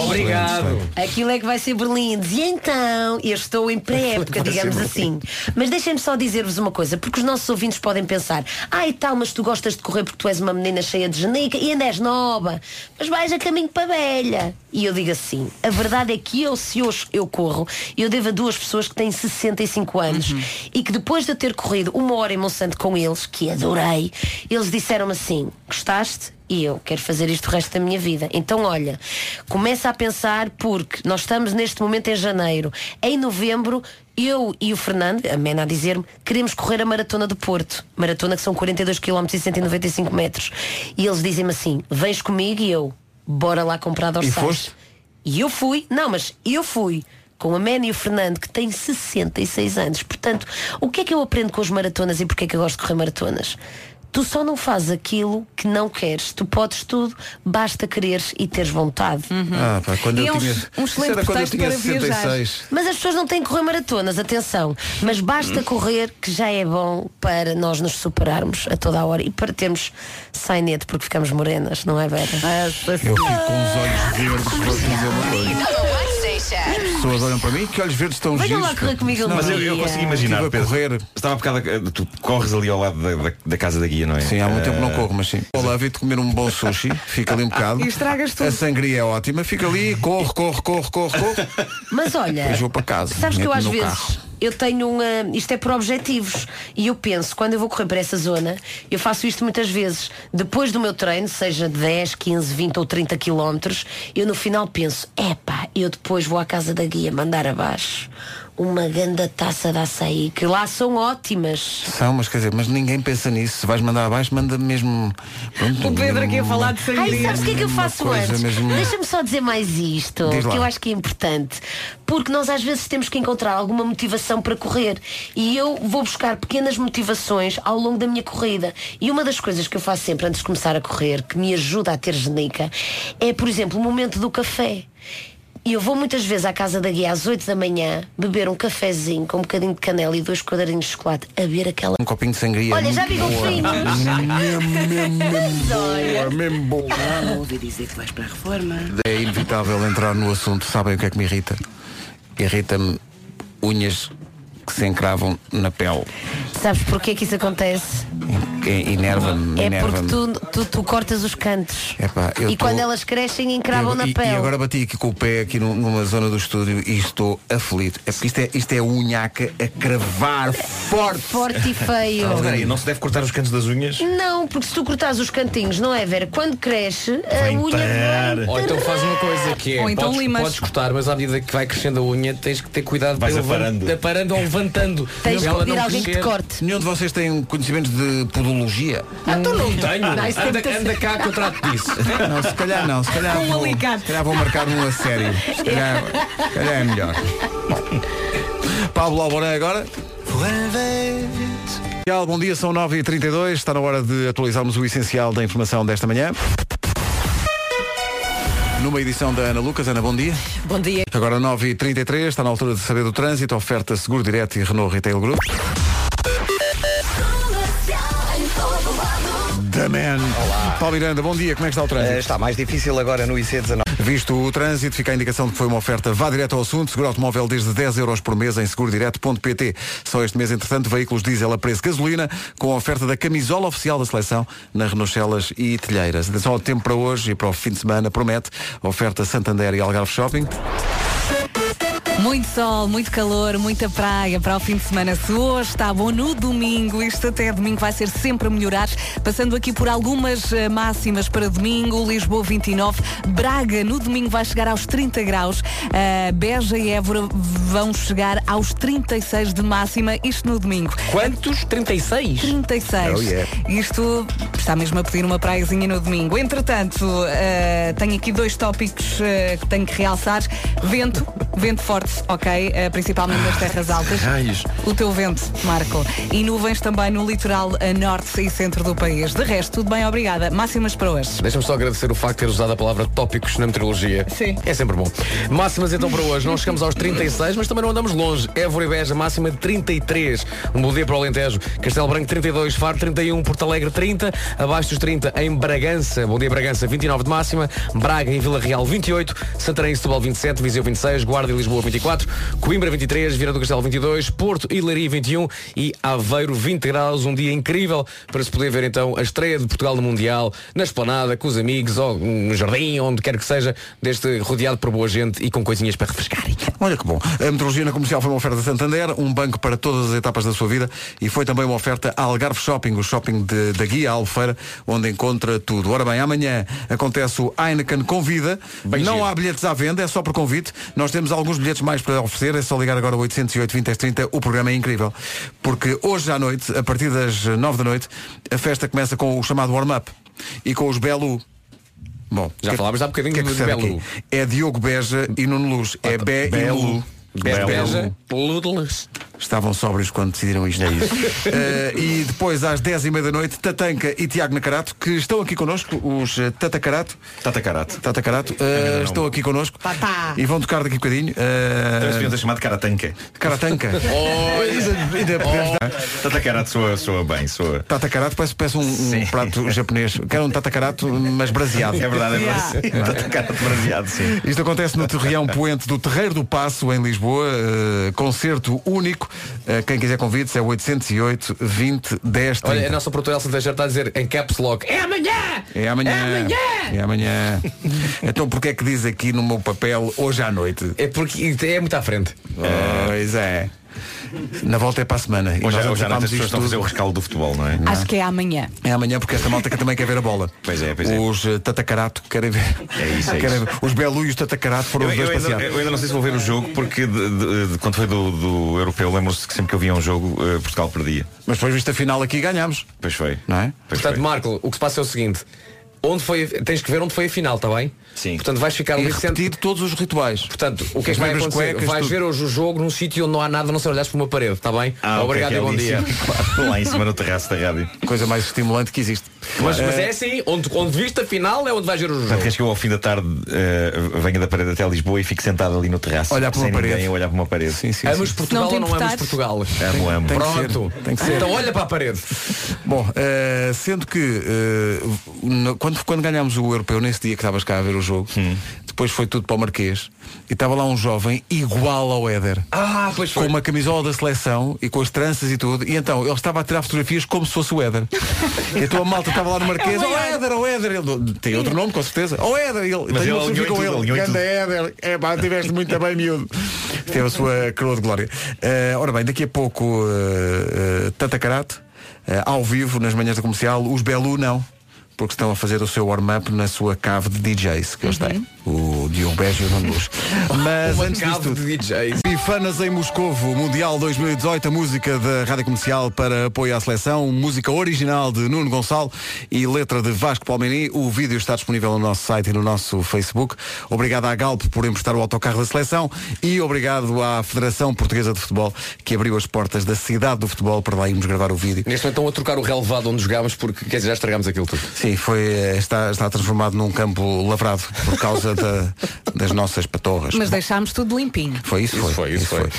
Obrigado. Aquilo é que vai ser Berlim. E então, eu estou em pré-época, digamos assim. Mas deixem-me só dizer-vos uma coisa, porque os nossos ouvintes podem pensar, ah e tal, mas tu gostas de correr porque tu és uma menina cheia de genica e ainda és nova, mas vais a caminho para a velha. E eu digo assim, a verdade é que eu, se hoje eu corro, eu devo a duas pessoas que têm 65 anos e que depois de eu ter corrido uma hora em Monsanto com eles, que adorei, eles disseram-me assim, gostaste? E eu quero fazer isto o resto da minha vida. Então, olha, começa a pensar porque nós estamos neste momento em janeiro. Em novembro, eu e o Fernando, a Mena a dizer-me, queremos correr a Maratona do Porto. Maratona que são 42 km e 195 metros. E eles dizem-me assim, vens comigo e eu, bora lá comprar dorsais. foste? E eu fui, não, mas eu fui com a Mena e o Fernando, que têm 66 anos. Portanto, o que é que eu aprendo com as maratonas e porque é que eu gosto de correr maratonas? Tu só não fazes aquilo que não queres. Tu podes tudo, basta quereres e teres vontade. Ah, pá, quando E eu é um- tinha, um excelente era quando eu pretexto tinha para viajar. 66. Mas as pessoas não têm que correr maratonas, atenção. Mas basta correr que já é bom para nós nos superarmos a toda a hora e para termos sainete porque ficamos morenas, não é, Vera? Eu fico com os olhos verdes, vou dizer uma coisa. As pessoas olham para mim, que olhos verdes estão Venham giros. lá correr comigo Não, Mas eu, eu consigo imaginar, a Pedro. correr. Estava a bocado, a- tu corres ali ao lado da, da- da casa da guia, não é? Sim, há muito tempo não Eh, corro, mas sim. Olá, vi-te comer um bom sushi, fica ali um bocado. E estragas tudo. A sangria é ótima, fica ali, corre, corre, corre, corre, corre. Mas olha, Depois vou para casa. sabes que eu às no vezes carro. Eu tenho uma. Isto é por objetivos. E eu penso, quando eu vou correr para essa zona, eu faço isto muitas vezes. Depois do meu treino, seja de 10, 15, 20 ou 30 quilómetros, eu no final penso, epá, eu depois vou à casa da guia mandar abaixo uma grande taça de açaí, que lá são ótimas. São, mas quer dizer, mas ninguém pensa nisso. Se vais mandar abaixo, manda mesmo. pronto, O Pedro aqui a falar de Ai, sangria. sabes o que é que eu faço antes? mesmo- Deixa-me só dizer mais isto, Diz lá. que eu acho que é importante. Porque nós às vezes temos que encontrar alguma motivação para correr. E eu vou buscar pequenas motivações ao longo da minha corrida. E uma das coisas que eu faço sempre antes de começar a correr, que me ajuda a ter genica, é, por exemplo, o momento do café. E eu vou muitas vezes à casa da guia às 8 da manhã beber um cafezinho com um bocadinho de canela e dois quadradinhos de chocolate a ver aquela. Um copinho de sangria. Olha, já vi golfinhos. Mesmo, boa. Não ouvi dizer que vais para a reforma. É inevitável entrar no assunto. Sabem o que é que me irrita? Irrita-me unhas que se encravam na pele. Sabes porquê que isso acontece? É- Enerva-me, É porque tu, tu, tu cortas os cantos. Epá, eu e tô- quando elas crescem encravam e, na e- pele. E agora bati aqui com o pé aqui nu- numa zona do estúdio e estou aflito. É porque isto é, isto é unhaca a cravar forte. Forte e feio. Aí, não se deve cortar os cantos das unhas? Não, porque se tu cortares os cantinhos, não é, Vera? Quando cresce, a Vai unha vai Ou então faz uma coisa que é, Ou então podes, limas. podes cortar, mas à medida que vai crescendo a unha tens que ter cuidado Vais aparando. aparando ou levantando. Tens Ela pedir não alguém que te corte. Nenhum de vocês tem conhecimentos de podologia? Então não tenho. Não, isso anda, anda cá que eu trato disso. Não, se calhar não, se calhar, um vou, se calhar vou marcar um a sério. Se calhar, se calhar é melhor. Pablo Alboré agora. Bom dia, são 9h32, está na hora de atualizarmos o essencial da informação desta manhã. Numa edição da Ana Lucas. Ana, bom dia. Bom dia. Agora 9h33, está na altura de saber do trânsito, oferta Seguro Direto e Renault Retail Group. The Man. Olá. Paulo Miranda, bom dia, como é que está o trânsito? Eh, está mais difícil agora no IC19. Visto o trânsito, fica a indicação de que foi uma oferta vá direto ao assunto, seguro automóvel desde 10 euros por mês em segurodireto.pt. Só este mês, entretanto, veículos diesel a preço gasolina, com a oferta da camisola oficial da seleção na Renault Celas e Telheiras. Atenção ao tempo para hoje e para o fim de semana, promete, oferta Santander e Algarve Shopping. Muito sol, muito calor, muita praia para o fim de semana. Se hoje está bom no domingo, isto até domingo vai ser sempre a melhorar. Passando aqui por algumas eh, máximas para domingo, Lisboa 29, Braga no domingo vai chegar aos 30 graus, uh, Beja e Évora vão chegar aos 36 de máxima, isto no domingo. Quantos? 36? 36. Oh, yeah. Isto está mesmo a pedir uma praiazinha no domingo. Entretanto, uh, tenho aqui dois tópicos que tenho que realçar. Vento, vento forte, ok? Uh, principalmente nas terras altas. Raios. O teu vento, Marco. E nuvens também no litoral a norte e centro do país. De resto, tudo bem, obrigada. Máximas para hoje. Deixa-me só agradecer o facto de ter usado a palavra tópicos na meteorologia. Sim. É sempre bom. Máximas então para hoje. Não chegamos aos 36, mas também não andamos longe. Évora e Beja, máxima de 33. Um bom dia para o Alentejo. Castelo Branco 32, Faro 31, Porto Alegre 30, abaixo dos 30 em Bragança. Bom dia Bragança 29 de máxima, Braga e Vila Real 28, Santarém e Setúbal 27, Viseu 26, Guarda e Lisboa 24, Coimbra 23, Vieira do Castelo 22, Porto e Leiria 21 e Aveiro 20 graus. Um dia incrível para se poder ver então a estreia de Portugal no Mundial, na esplanada, com os amigos ou no jardim, onde quer que seja, deste rodeado por boa gente e com coisinhas para refrescarem. Olha que bom. A meteorologia na comercial foi uma oferta de Santander, um banco para todas as etapas da sua vida e foi também uma oferta à Algarve Shopping, o shopping de- da Guia Albufeira, onde encontra tudo. Ora bem, amanhã acontece o Heineken Convida. Não há bilhetes à venda, é só por convite. Nós temos alguns bilhetes mais para oferecer, é só ligar agora ao 808 20 30. O programa é incrível. Porque hoje à noite, a partir das 9 da noite, a festa começa com o chamado warm-up e com os Belu. Bom, Já que- falámos há bocadinho que é que de aqui? É Diogo Beja e Nuno Luz. É Bé e Belu. Lu. Bé- Beja, Ludeles. Estavam sóbrios quando decidiram isto. É isso. e depois, às 10 e meia da noite, Tatanca e Tiago Nacarato, que estão aqui connosco, os eh, Tatacarato. Tatacarato. Tatacarato. eh, não. estão aqui connosco. Tatá. E vão tocar daqui a bocadinho. Uh, ter chamado Caratanca. Caratanca. Ainda podemos dar. Tatacarato soa, soa bem, soa. Tatacarato parece, parece um, um prato japonês. Quero um tatacarato, mas braseado. É verdade, é verdade. Tatacarato braseado, sim. Isto acontece no Terreão Poente do Terreiro do Passo, em Lisboa. eh, concerto único. Eh, quem quiser convites é 808 20 10 30. Olha, a nossa produtora Elsa Teixeira está a dizer em caps lock. É amanhã! É amanhã. É amanhã! É amanhã. então porquê é que diz aqui no meu papel hoje à noite? É porque é muito à frente. Pois é. Na volta é para a semana. E Hoje, nós hoje à noite antecipámos as pessoas estão a fazer o rescaldo do futebol, não é? Acho que é amanhã. É amanhã porque esta malta que também quer ver a bola. Pois é, pois é. Os uh, Tatacarato querem ver. É isso, é querem isso. ver. Os Belu e os Tatacarato foram Eu, os eu dois ainda, passear. eu ainda não sei se vou ver o jogo porque de, de- de- quando foi do, do europeu lembro-se que sempre que eu via um jogo eh, Portugal perdia. Mas depois viste a final aqui e ganhámos. Pois foi. Não é? Pois Portanto, foi. Marco, o que se passa é o seguinte. Onde foi, tens que ver onde foi a final, está bem? Sim. Portanto, vais ficar E ali repetir todos os rituais. Portanto, o que é que vai acontecer? cuecas, vais tudo. ver hoje o jogo num sítio onde não há nada, a não ser olhares para uma parede, está bem? Ah, Obrigado e bom dia. claro, lá em cima no terraço da rádio. Coisa mais estimulante que existe. Mas, mas Eh, é assim, onde, onde viste a final é onde vais ver o jogo. Portanto, queres que eu ao fim da tarde eh, venha da parede até Lisboa e fique sentado ali no terraço Olhar para uma parede. ninguém olhar para uma parede. Sim, sim, Amas sim. Portugal Não ou não amas? Portugal? Amo, amo. Tem que Pronto. ser, tem que ser. Então olha para a parede. Bom, eh, sendo que no- quando, quando ganhámos o europeu, nesse dia que estavas cá a ver o jogo, Hum. depois foi tudo para o Marquês e estava lá um jovem igual ao Éder. Ah, pois Com foi. uma camisola da seleção e com as tranças e tudo, e então ele estava a tirar fotografias como se fosse o Éder. então a malta estava lá no Marquês, É o oh Éder." Éder, oh Éder, ele tem outro nome com certeza, oh Éder, ele Mas tem ele em com ele, Ganda. Éder, é pá, tiveste muito bem miúdo. Teve a sua coroa de glória. Eh, ora bem, daqui a pouco uh, uh, Tata Karate, eh, ao vivo, nas manhãs da comercial, os Belu não. Porque estão a fazer o seu warm-up na sua cave de DJs que eles têm. O Diogo Beja e o Luz. Mas Uma antes tudo. de DJs. Bifanas em Moscovo, Mundial 2018, a música da Rádio Comercial para apoio à seleção, música original de Nuno Gonçalo e letra de Vasco Palmini. O vídeo está disponível no nosso site e no nosso Facebook. Obrigado à Galp por emprestar o autocarro da seleção e obrigado à Federação Portuguesa de Futebol que abriu as portas da cidade do futebol para lá irmos gravar o vídeo. Neste momento estão a trocar o relevado onde jogámos porque quer dizer, já estragámos aquilo tudo. Sim, Sim, foi, eh, está, está transformado num campo lavrado por causa da- das nossas patorras. Mas deixámos tudo limpinho. Foi isso, foi. Isso foi.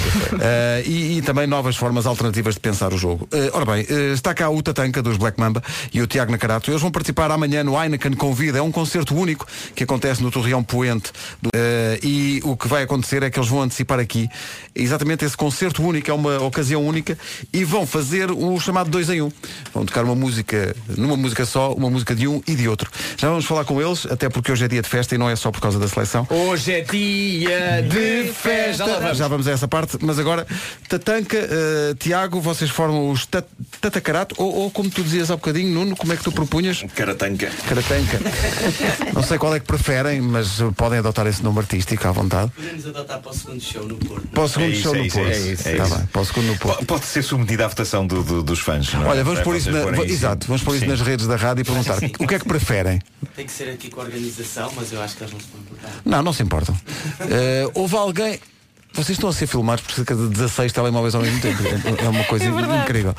Eh, e, e também novas formas alternativas de pensar o jogo. Eh, ora bem, eh, está cá o Tatanka dos Black Mamba e o Tiago Nacarato. Eles vão participar amanhã no Heineken Convida. É um concerto único que acontece no Torreão Poente. Do- e o que vai acontecer é que eles vão antecipar aqui exatamente esse concerto único, é uma ocasião única, e vão fazer o chamado dois em um. Vão tocar uma música, numa música só, uma música de um e de outro. Já vamos falar com eles, até porque hoje é dia de festa e não é só por causa da seleção. Hoje é dia de festa. Já vamos. Já vamos a essa parte, mas agora, Tatanka, eh, Tiago, vocês formam os tat Tatacarato, ou, ou como tu dizias há bocadinho, Nuno, como é que tu propunhas? Caratanca. Caratanca. Não sei qual é que preferem, mas podem adotar esse nome artístico à vontade. Podemos adotar para o segundo show no Porto. Para o segundo É isso, show é no isso, é Porto. isso, é Tá isso. bem, para o segundo no Porto. Po- Pode ser submetido à votação do- do- dos fãs. não é? Olha, vamos Para pôr isso, na, exato, vamos pôr isso nas redes da rádio e perguntar o que é que preferem. Tem que ser aqui com a organização, mas eu acho que eles não se vão importar. Não, não se importam. Eh, houve alguém. Vocês estão a ser filmados por cerca de 16 telemóveis ao mesmo tempo. É uma coisa incrível.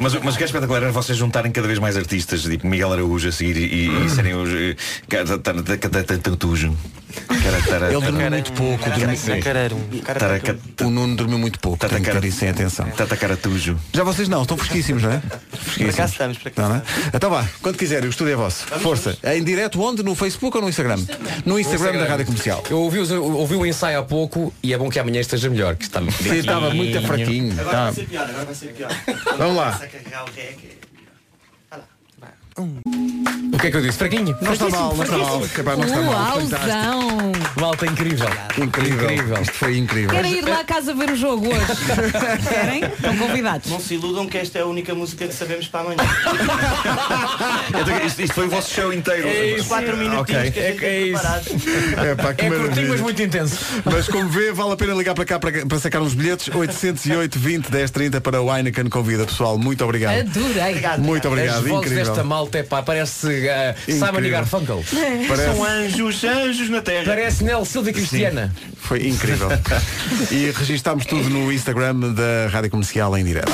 Mas, mas o que é espetacular era vocês juntarem cada vez mais artistas, tipo Miguel Araújo a seguir e, e serem os. eh, Tantujo. Ele dormiu muito pouco. O Nuno dormiu muito pouco. Tenho que ter isso sem atenção. Tata Caratujo. Já vocês não, estão fresquíssimos, não é? Fresquíssimos. cá estamos, por Não, não é? Então vá, quando quiserem, o estúdio é vosso. Força. É em direto onde? No Facebook ou no Instagram? No Instagram da Rádio Comercial. Eu ouvi, os- eu ouvi o ensaio há pouco e é bom que amanhã esteja melhor, que está Sim, estava muito fraquinho. Agora Tá. vai ser pior, agora vai ser pior. Vamos lá. O que é que eu disse? Fraquinho? Não está mal, não está mal. Epá, Não está mal. Uauzão! Malta incrível. Incrível. Isto foi incrível. Querem ir lá a casa ver o jogo hoje? Querem? Estão convidados. Não se iludam que esta é a única música que sabemos para amanhã. Então, isto, isto foi o vosso show inteiro. É isso. quatro minutinhos Ok. que a gente É- é tem isso. É, pá, que É curtinho, mas muito intenso. Mas como vê, vale a pena ligar para cá para, para sacar uns bilhetes. 808 20 10 30 para o Heineken Convida. Pessoal, muito obrigado. Adorei. Muito obrigado. As vozes Incrível. Malta, é pá, parece uh, Simon e. Garfunkel. Parece- São anjos, anjos na terra. Parece Nel Silva e Cristiana. Foi incrível. e registámos tudo no Instagram da Rádio Comercial em direto.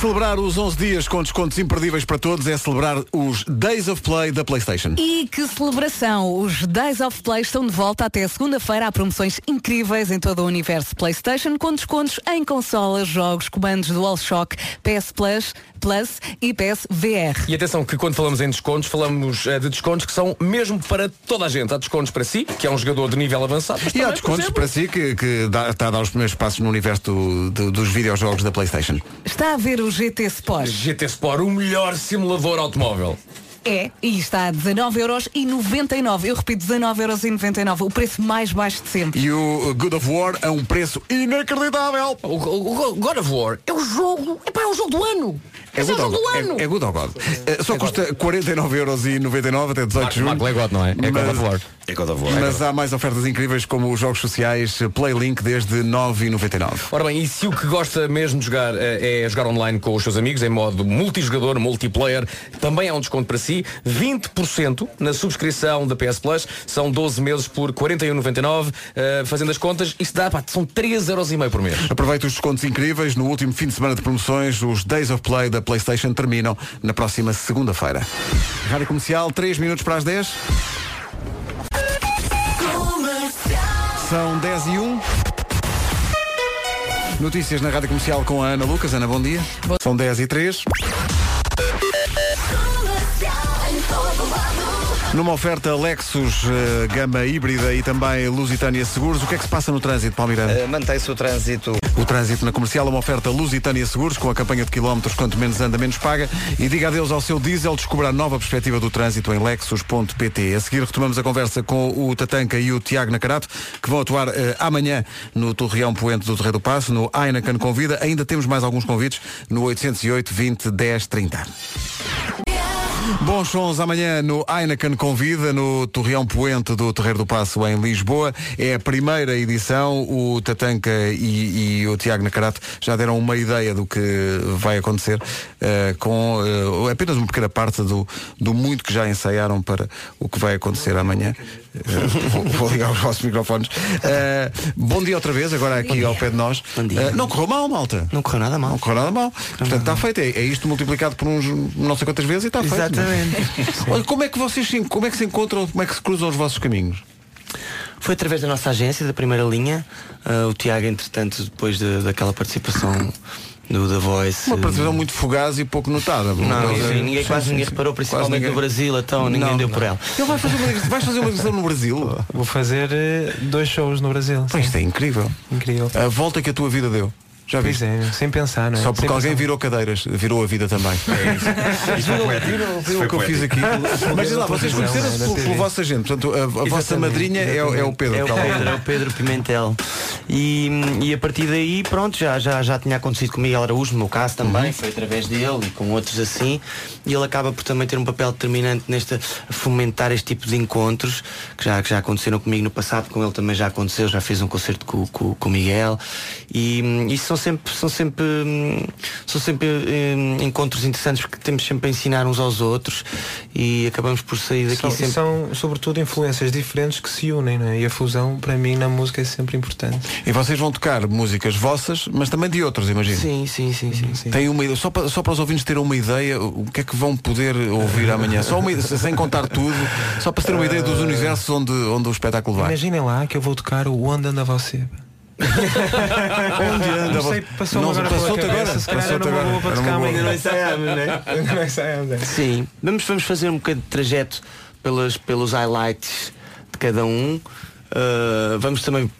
Celebrar os 11 dias com descontos imperdíveis para todos é celebrar os Days of Play da PlayStation. E que celebração! Os Days of Play estão de volta até segunda-feira. Há promoções incríveis em todo o universo PlayStation, com descontos em consolas, jogos, comandos DualShock, PS Plus, Plus e PS VR. E atenção que quando falamos em descontos, falamos eh, de descontos que são mesmo para toda a gente. Há descontos para si, que é um jogador de nível avançado. mas E há também, por descontos exemplo, para si que, que dá- está a dar os primeiros passos no universo do- do- dos videojogos da PlayStation. Está a ver o GT Sport? GT Sport, o melhor simulador automóvel. É, e está a 19,99€. Eu repito, 19,99€. O preço mais baixo de sempre. E o God of War a um preço inacreditável. O, o- o God of War é o jogo, epá, é o jogo do ano. É é good, o ou, jogo do ano. é, é good ou God? Eh, só custa 49,99€ até 18 de junho. Marco é God, não é? É God of War. É God of War. Mas há mais ofertas incríveis como os jogos sociais Playlink desde 9,99. Ora bem, e se o que gosta mesmo de jogar eh, é jogar online com os seus amigos, em modo multijogador, multiplayer, também há um desconto para si, 20% na subscrição da PS Plus, são 12 meses por 41,99, eh, fazendo as contas, isso dá, pá, são 3,5€ por mês. Aproveita os descontos incríveis. No último fim de semana de promoções, os Days of Play da PlayStation terminam na próxima segunda-feira. Rádio Comercial, 3 minutos para as 10. São 10 e 1. Notícias na Rádio Comercial com a Ana Lucas. Ana, bom dia. São 10 e 3. Numa oferta Lexus eh, gama híbrida e também Lusitânia Seguros, o que é que se passa no trânsito, Palmeirano? Eh, Mantém-se o trânsito. O trânsito na comercial é uma oferta Lusitânia Seguros com a campanha de quilómetros quanto menos anda, menos paga. E diga adeus ao seu diesel, descubra a nova perspectiva do trânsito em lexus.pt. A seguir retomamos a conversa com o Tatanka e o Tiago Nacarato, que vão atuar eh, amanhã no Torreão Poente do Torreio do Passo, no Heineken Convida. Ainda temos mais alguns convites no 808 20 10 30. Bons sons amanhã no Heineken Convida, no Torreão Poente do Terreiro do Passo em Lisboa. É a primeira edição. O Tatanca e, e o Tiago Nacarato já deram uma ideia do que vai acontecer eh, com eh, apenas uma pequena parte do, do muito que já ensaiaram para o que vai acontecer amanhã. Eh, vou, vou ligar os vossos microfones. Bom dia outra vez, agora aqui ao pé de nós. Eh, não correu mal, malta. Não correu nada mal. Não correu nada mal. Portanto, está feito. É, é isto multiplicado por uns não sei quantas vezes e está feito. Exatamente. Olha, como é que vocês se, como é que se encontram, como é que se cruzam os vossos caminhos? Foi através da nossa agência, da primeira linha. Ah, o Tiago, entretanto, depois de- daquela participação do The Voice. Uma participação muito fugaz e pouco notada. Não, Sim, sim, ninguém, sim, quase sim, ninguém sim. reparou, principalmente ninguém. no Brasil, então ninguém Não, deu não. por ela. Ele vai fazer uma, vais fazer uma edição no Brasil? Vou fazer eh, dois shows no Brasil. Pá, isto é incrível. Incrível. A volta que a tua vida deu. Já viste? é, sem pensar, não é? Só porque Sem alguém pensar. virou cadeiras, virou a vida também. É isso. Isso Isso viram foi o que eu fiz aqui? Mas diz lá, vocês conheceram-se pelo, pelo vosso agente. Portanto, a, a vossa madrinha é, o- é o Pedro. É o. Pedro, é o Pedro Pimentel. E, e a partir daí, pronto, já, já, já tinha acontecido com o Miguel Araújo, no meu caso também, Uhum. foi através dele e com outros assim. E ele acaba por também ter um papel determinante nesta fomentar este tipo de encontros, que já, que já aconteceram comigo no passado, com ele também já aconteceu, já fez um concerto com, com, com o Miguel. E isso são sempre, são sempre, hum, são sempre hum, encontros interessantes porque temos sempre a ensinar uns aos outros e acabamos por sair daqui São, sempre. são, sobretudo, influências diferentes que se unem, não é? E a fusão, para mim, na música é sempre importante. E vocês vão tocar músicas vossas, mas também de outros, imagino. Sim, sim, sim, sim. Tem uma ideia, só para, só para os ouvintes terem uma ideia, o que é que vão poder ouvir amanhã? Só uma, sem contar tudo, só para se ter uma ideia dos universos onde, onde o espetáculo vai. Imaginem lá que eu vou tocar o Onde Anda Você. Onde anda Não sei, Não, agora pela passou-te cabeça, agora? se calhar era uma agora. boa para tocar amanhã. Não ensaiámos, né? Não ensaiámos, é. Sim, vamos, vamos fazer um bocadinho de trajeto pelas, pelos highlights de cada um. Uh, vamos também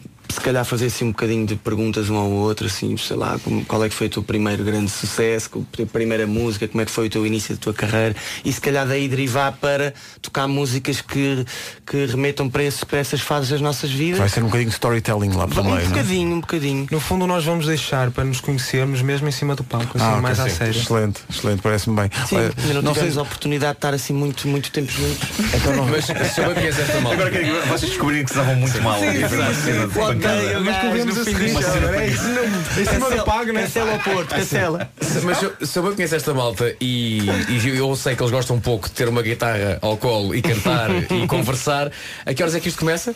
calhar fazer assim um bocadinho de perguntas um ao outro, assim, sei lá, como- qual é que foi o teu primeiro grande sucesso, a tua primeira música, como é que foi o teu início da tua carreira e se calhar daí derivar para tocar músicas que, que remetam para, esse, para essas fases das nossas vidas. Vai ser um bocadinho de storytelling lá pelo um meio. não é? bocadinho, um bocadinho. No fundo nós vamos deixar para nos conhecermos mesmo em cima do palco, assim, Ah, mais à sério. Excelente, excelente, parece-me bem. Sim, Olha, não, não tivemos sei- a oportunidade de estar assim muito, muito tempo juntos. Então não- Mas se eu conheço esta malta. Agora que vocês descobriram que se davam muito mal. Sim, e sim, cena de sim. Pancada. Odeio, Mas corremos a seguir, é em cima do pago, né? Cancela ao Porto, cancela. Mas se eu, se eu conheço esta malta e, e eu sei que eles gostam um pouco de ter uma guitarra ao colo e cantar e conversar, a que horas é que isto começa?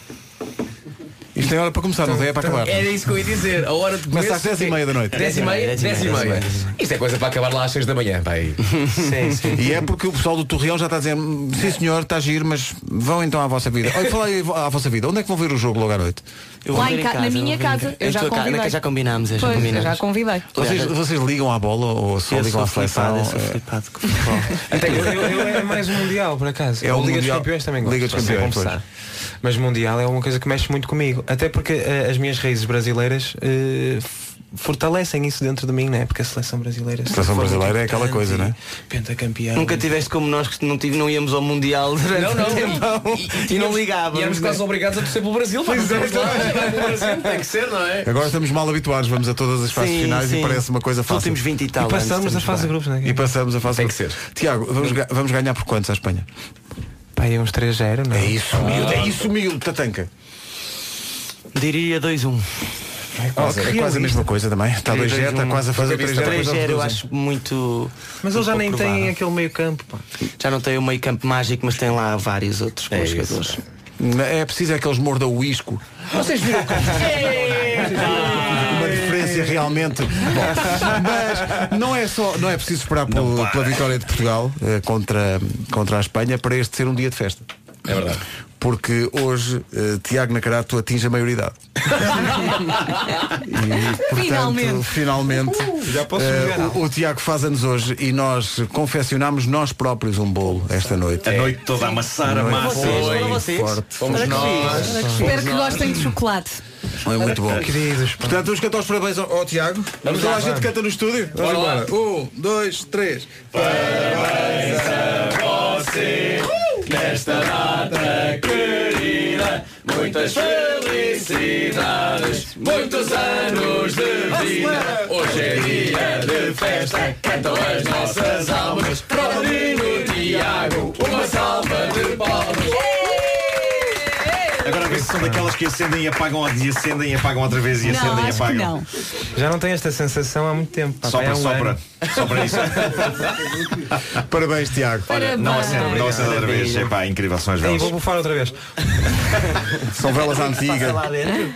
Isto tem hora para começar, não tem é para acabar. Era isso que eu ia dizer. A hora de Começa começo às 10 e meia da noite. 10 e meia, 10 e meia. Isto é coisa para acabar lá às 6 da manhã, pai. Sim, sim. E é porque o pessoal do Torreão já está a dizer sim senhor, está a giro, mas vão então à vossa vida. Olha, fala aí à vossa vida. Onde é que vão ver o jogo logo à noite? Lá em ca- na minha casa, eu já ca- convidei. na- Já combinámos, já Pois, eu combinámos. já convidei. Vocês, vocês ligam à bola ou só Eu ligam à seleção? flipado, eu sou É- flipado com futebol. Eu, eu, eu é mais um mundial, por acaso. É o Liga Mundial- dos Campeões também gosto. Liga dos Campeões. Mas mundial é uma coisa que mexe muito comigo. Até porque eh, as minhas raízes brasileiras f- fortalecem isso dentro de mim, né? Porque a seleção brasileira. A seleção foi muito brasileira é aquela coisa, e né? Pentacampeão. Nunca tiveste como nós que não, tive, não íamos ao Mundial durante Não, não. um tempão e, não ligávamos. E éramos né? quase obrigados a torcer pelo Brasil. Pois é, Tem que ser, não é? Agora estamos mal habituados, vamos a todas as fases Sim, finais e sim. parece uma coisa fácil. últimos 20 e tal E passamos a fase de grupos, né? E passamos a fase Tem que ser. Tiago, vamos, ga- vamos ganhar por quantos à Espanha? Pá, é uns 3-0, não É isso, miúdo, é isso, miúdo, Tatanca. Diria 2-1. É quase, é quase a mesma coisa também. Está 2 0 está quase a fazer 3 0 3-0 eu acho muito. Mas eles já nem têm aquele meio campo, pá. Já não tem o meio campo mágico, mas tem lá vários outros bons isso. jogadores. É preciso é que eles mordam o isco. Vocês viram como... diferença realmente. Bom, mas não é só, não é preciso esperar pelo- pela vitória de Portugal eh, contra, contra a Espanha para este ser um dia de festa. É verdade. Porque hoje eh, Tiago Nacarato atinge a maioridade. E, portanto, Finalmente. finalmente Já posso eh, jogar. o, o Tiago faz anos hoje e nós confeccionamos nós próprios um bolo esta noite. A noite toda a amassar a massa. Vocês, foram vocês. Forte. Fomos Olha que nós. fixe. Espero que gostem de chocolate. É muito bom. Queridos, pá. Portanto, vamos cantar os parabéns ao, ao Tiago. Vamos lá, lá, a gente canta no estúdio. Vamos Bora lá. embora. Um, dois, três. Nesta data querida, muitas felicidades, muitos anos de vida. Hoje é dia de festa, cantam as nossas almas. Para o Tiago daquelas que acendem e apagam e acendem e apagam outra vez e acendem e apagam. Já não tenho esta sensação há muito tempo. pá, para, um ano. Só para isso. Parabéns, Tiago. Olha, não acende, não outra vez. É pá, incrível, são as velas. vou bufar outra vez. São velas antigas.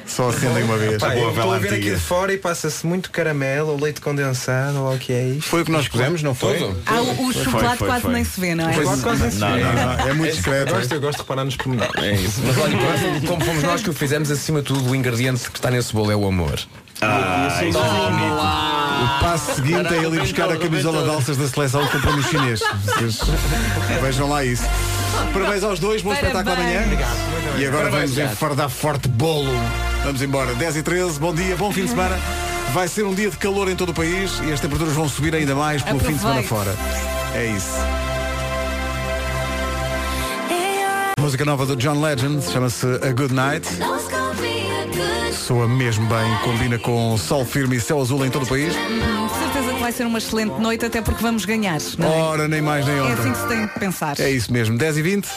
Só acendem uma vez. Pá, Boa eu estou vela a ver aqui antiga. de fora e passa-se muito caramelo ou leite condensado ou o que é isto. Foi o que nós pusemos, não foi? Ah, o, o Foi, chocolate foi, quase foi. nem se vê, não é? Quase, quase nem se Não, vê. não, não, é muito Eu discreto. gosto, eu gosto de reparar nos pormenores. É isso. Mas olha, como fomos nós que o fizemos, acima de tudo, o ingrediente que está nesse bolo é o amor. Ah, isso é. O passo seguinte é ele ir buscar a camisola de alças da seleção que comprou no chinês. Vocês Vejam lá isso. Parabéns aos dois, bom espetáculo amanhã. E agora Parabéns, vamos enfardar forte bolo. Vamos embora. 10 e 13, bom dia, bom fim de semana. Vai ser um dia de calor em todo o país e as temperaturas vão subir ainda mais pelo fim de semana fora. É isso. Música nova do John Legend, chama-se A Good Night. Soa mesmo bem, combina com sol firme e céu azul em todo o país. Certeza que vai ser uma excelente noite, até porque vamos ganhar. Não é? Ora, nem mais nem É outra. assim que se tem que pensar. É isso mesmo, 10 e 20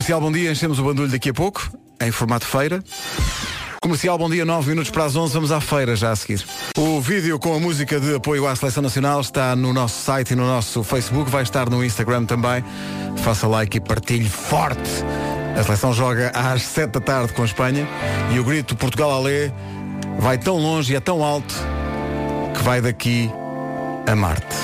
Comercial, bom dia, enchemos o bandulho daqui a pouco, em formato feira. Comercial, bom dia, 9 minutos para as 11, vamos à feira já a seguir. O vídeo com a música de apoio à Seleção Nacional está no nosso site e no nosso Facebook, vai estar no Instagram também. Faça like e partilhe forte. A seleção joga às 7 da tarde com a Espanha e o grito Portugal Alê vai tão longe e é tão alto que vai daqui a Marte.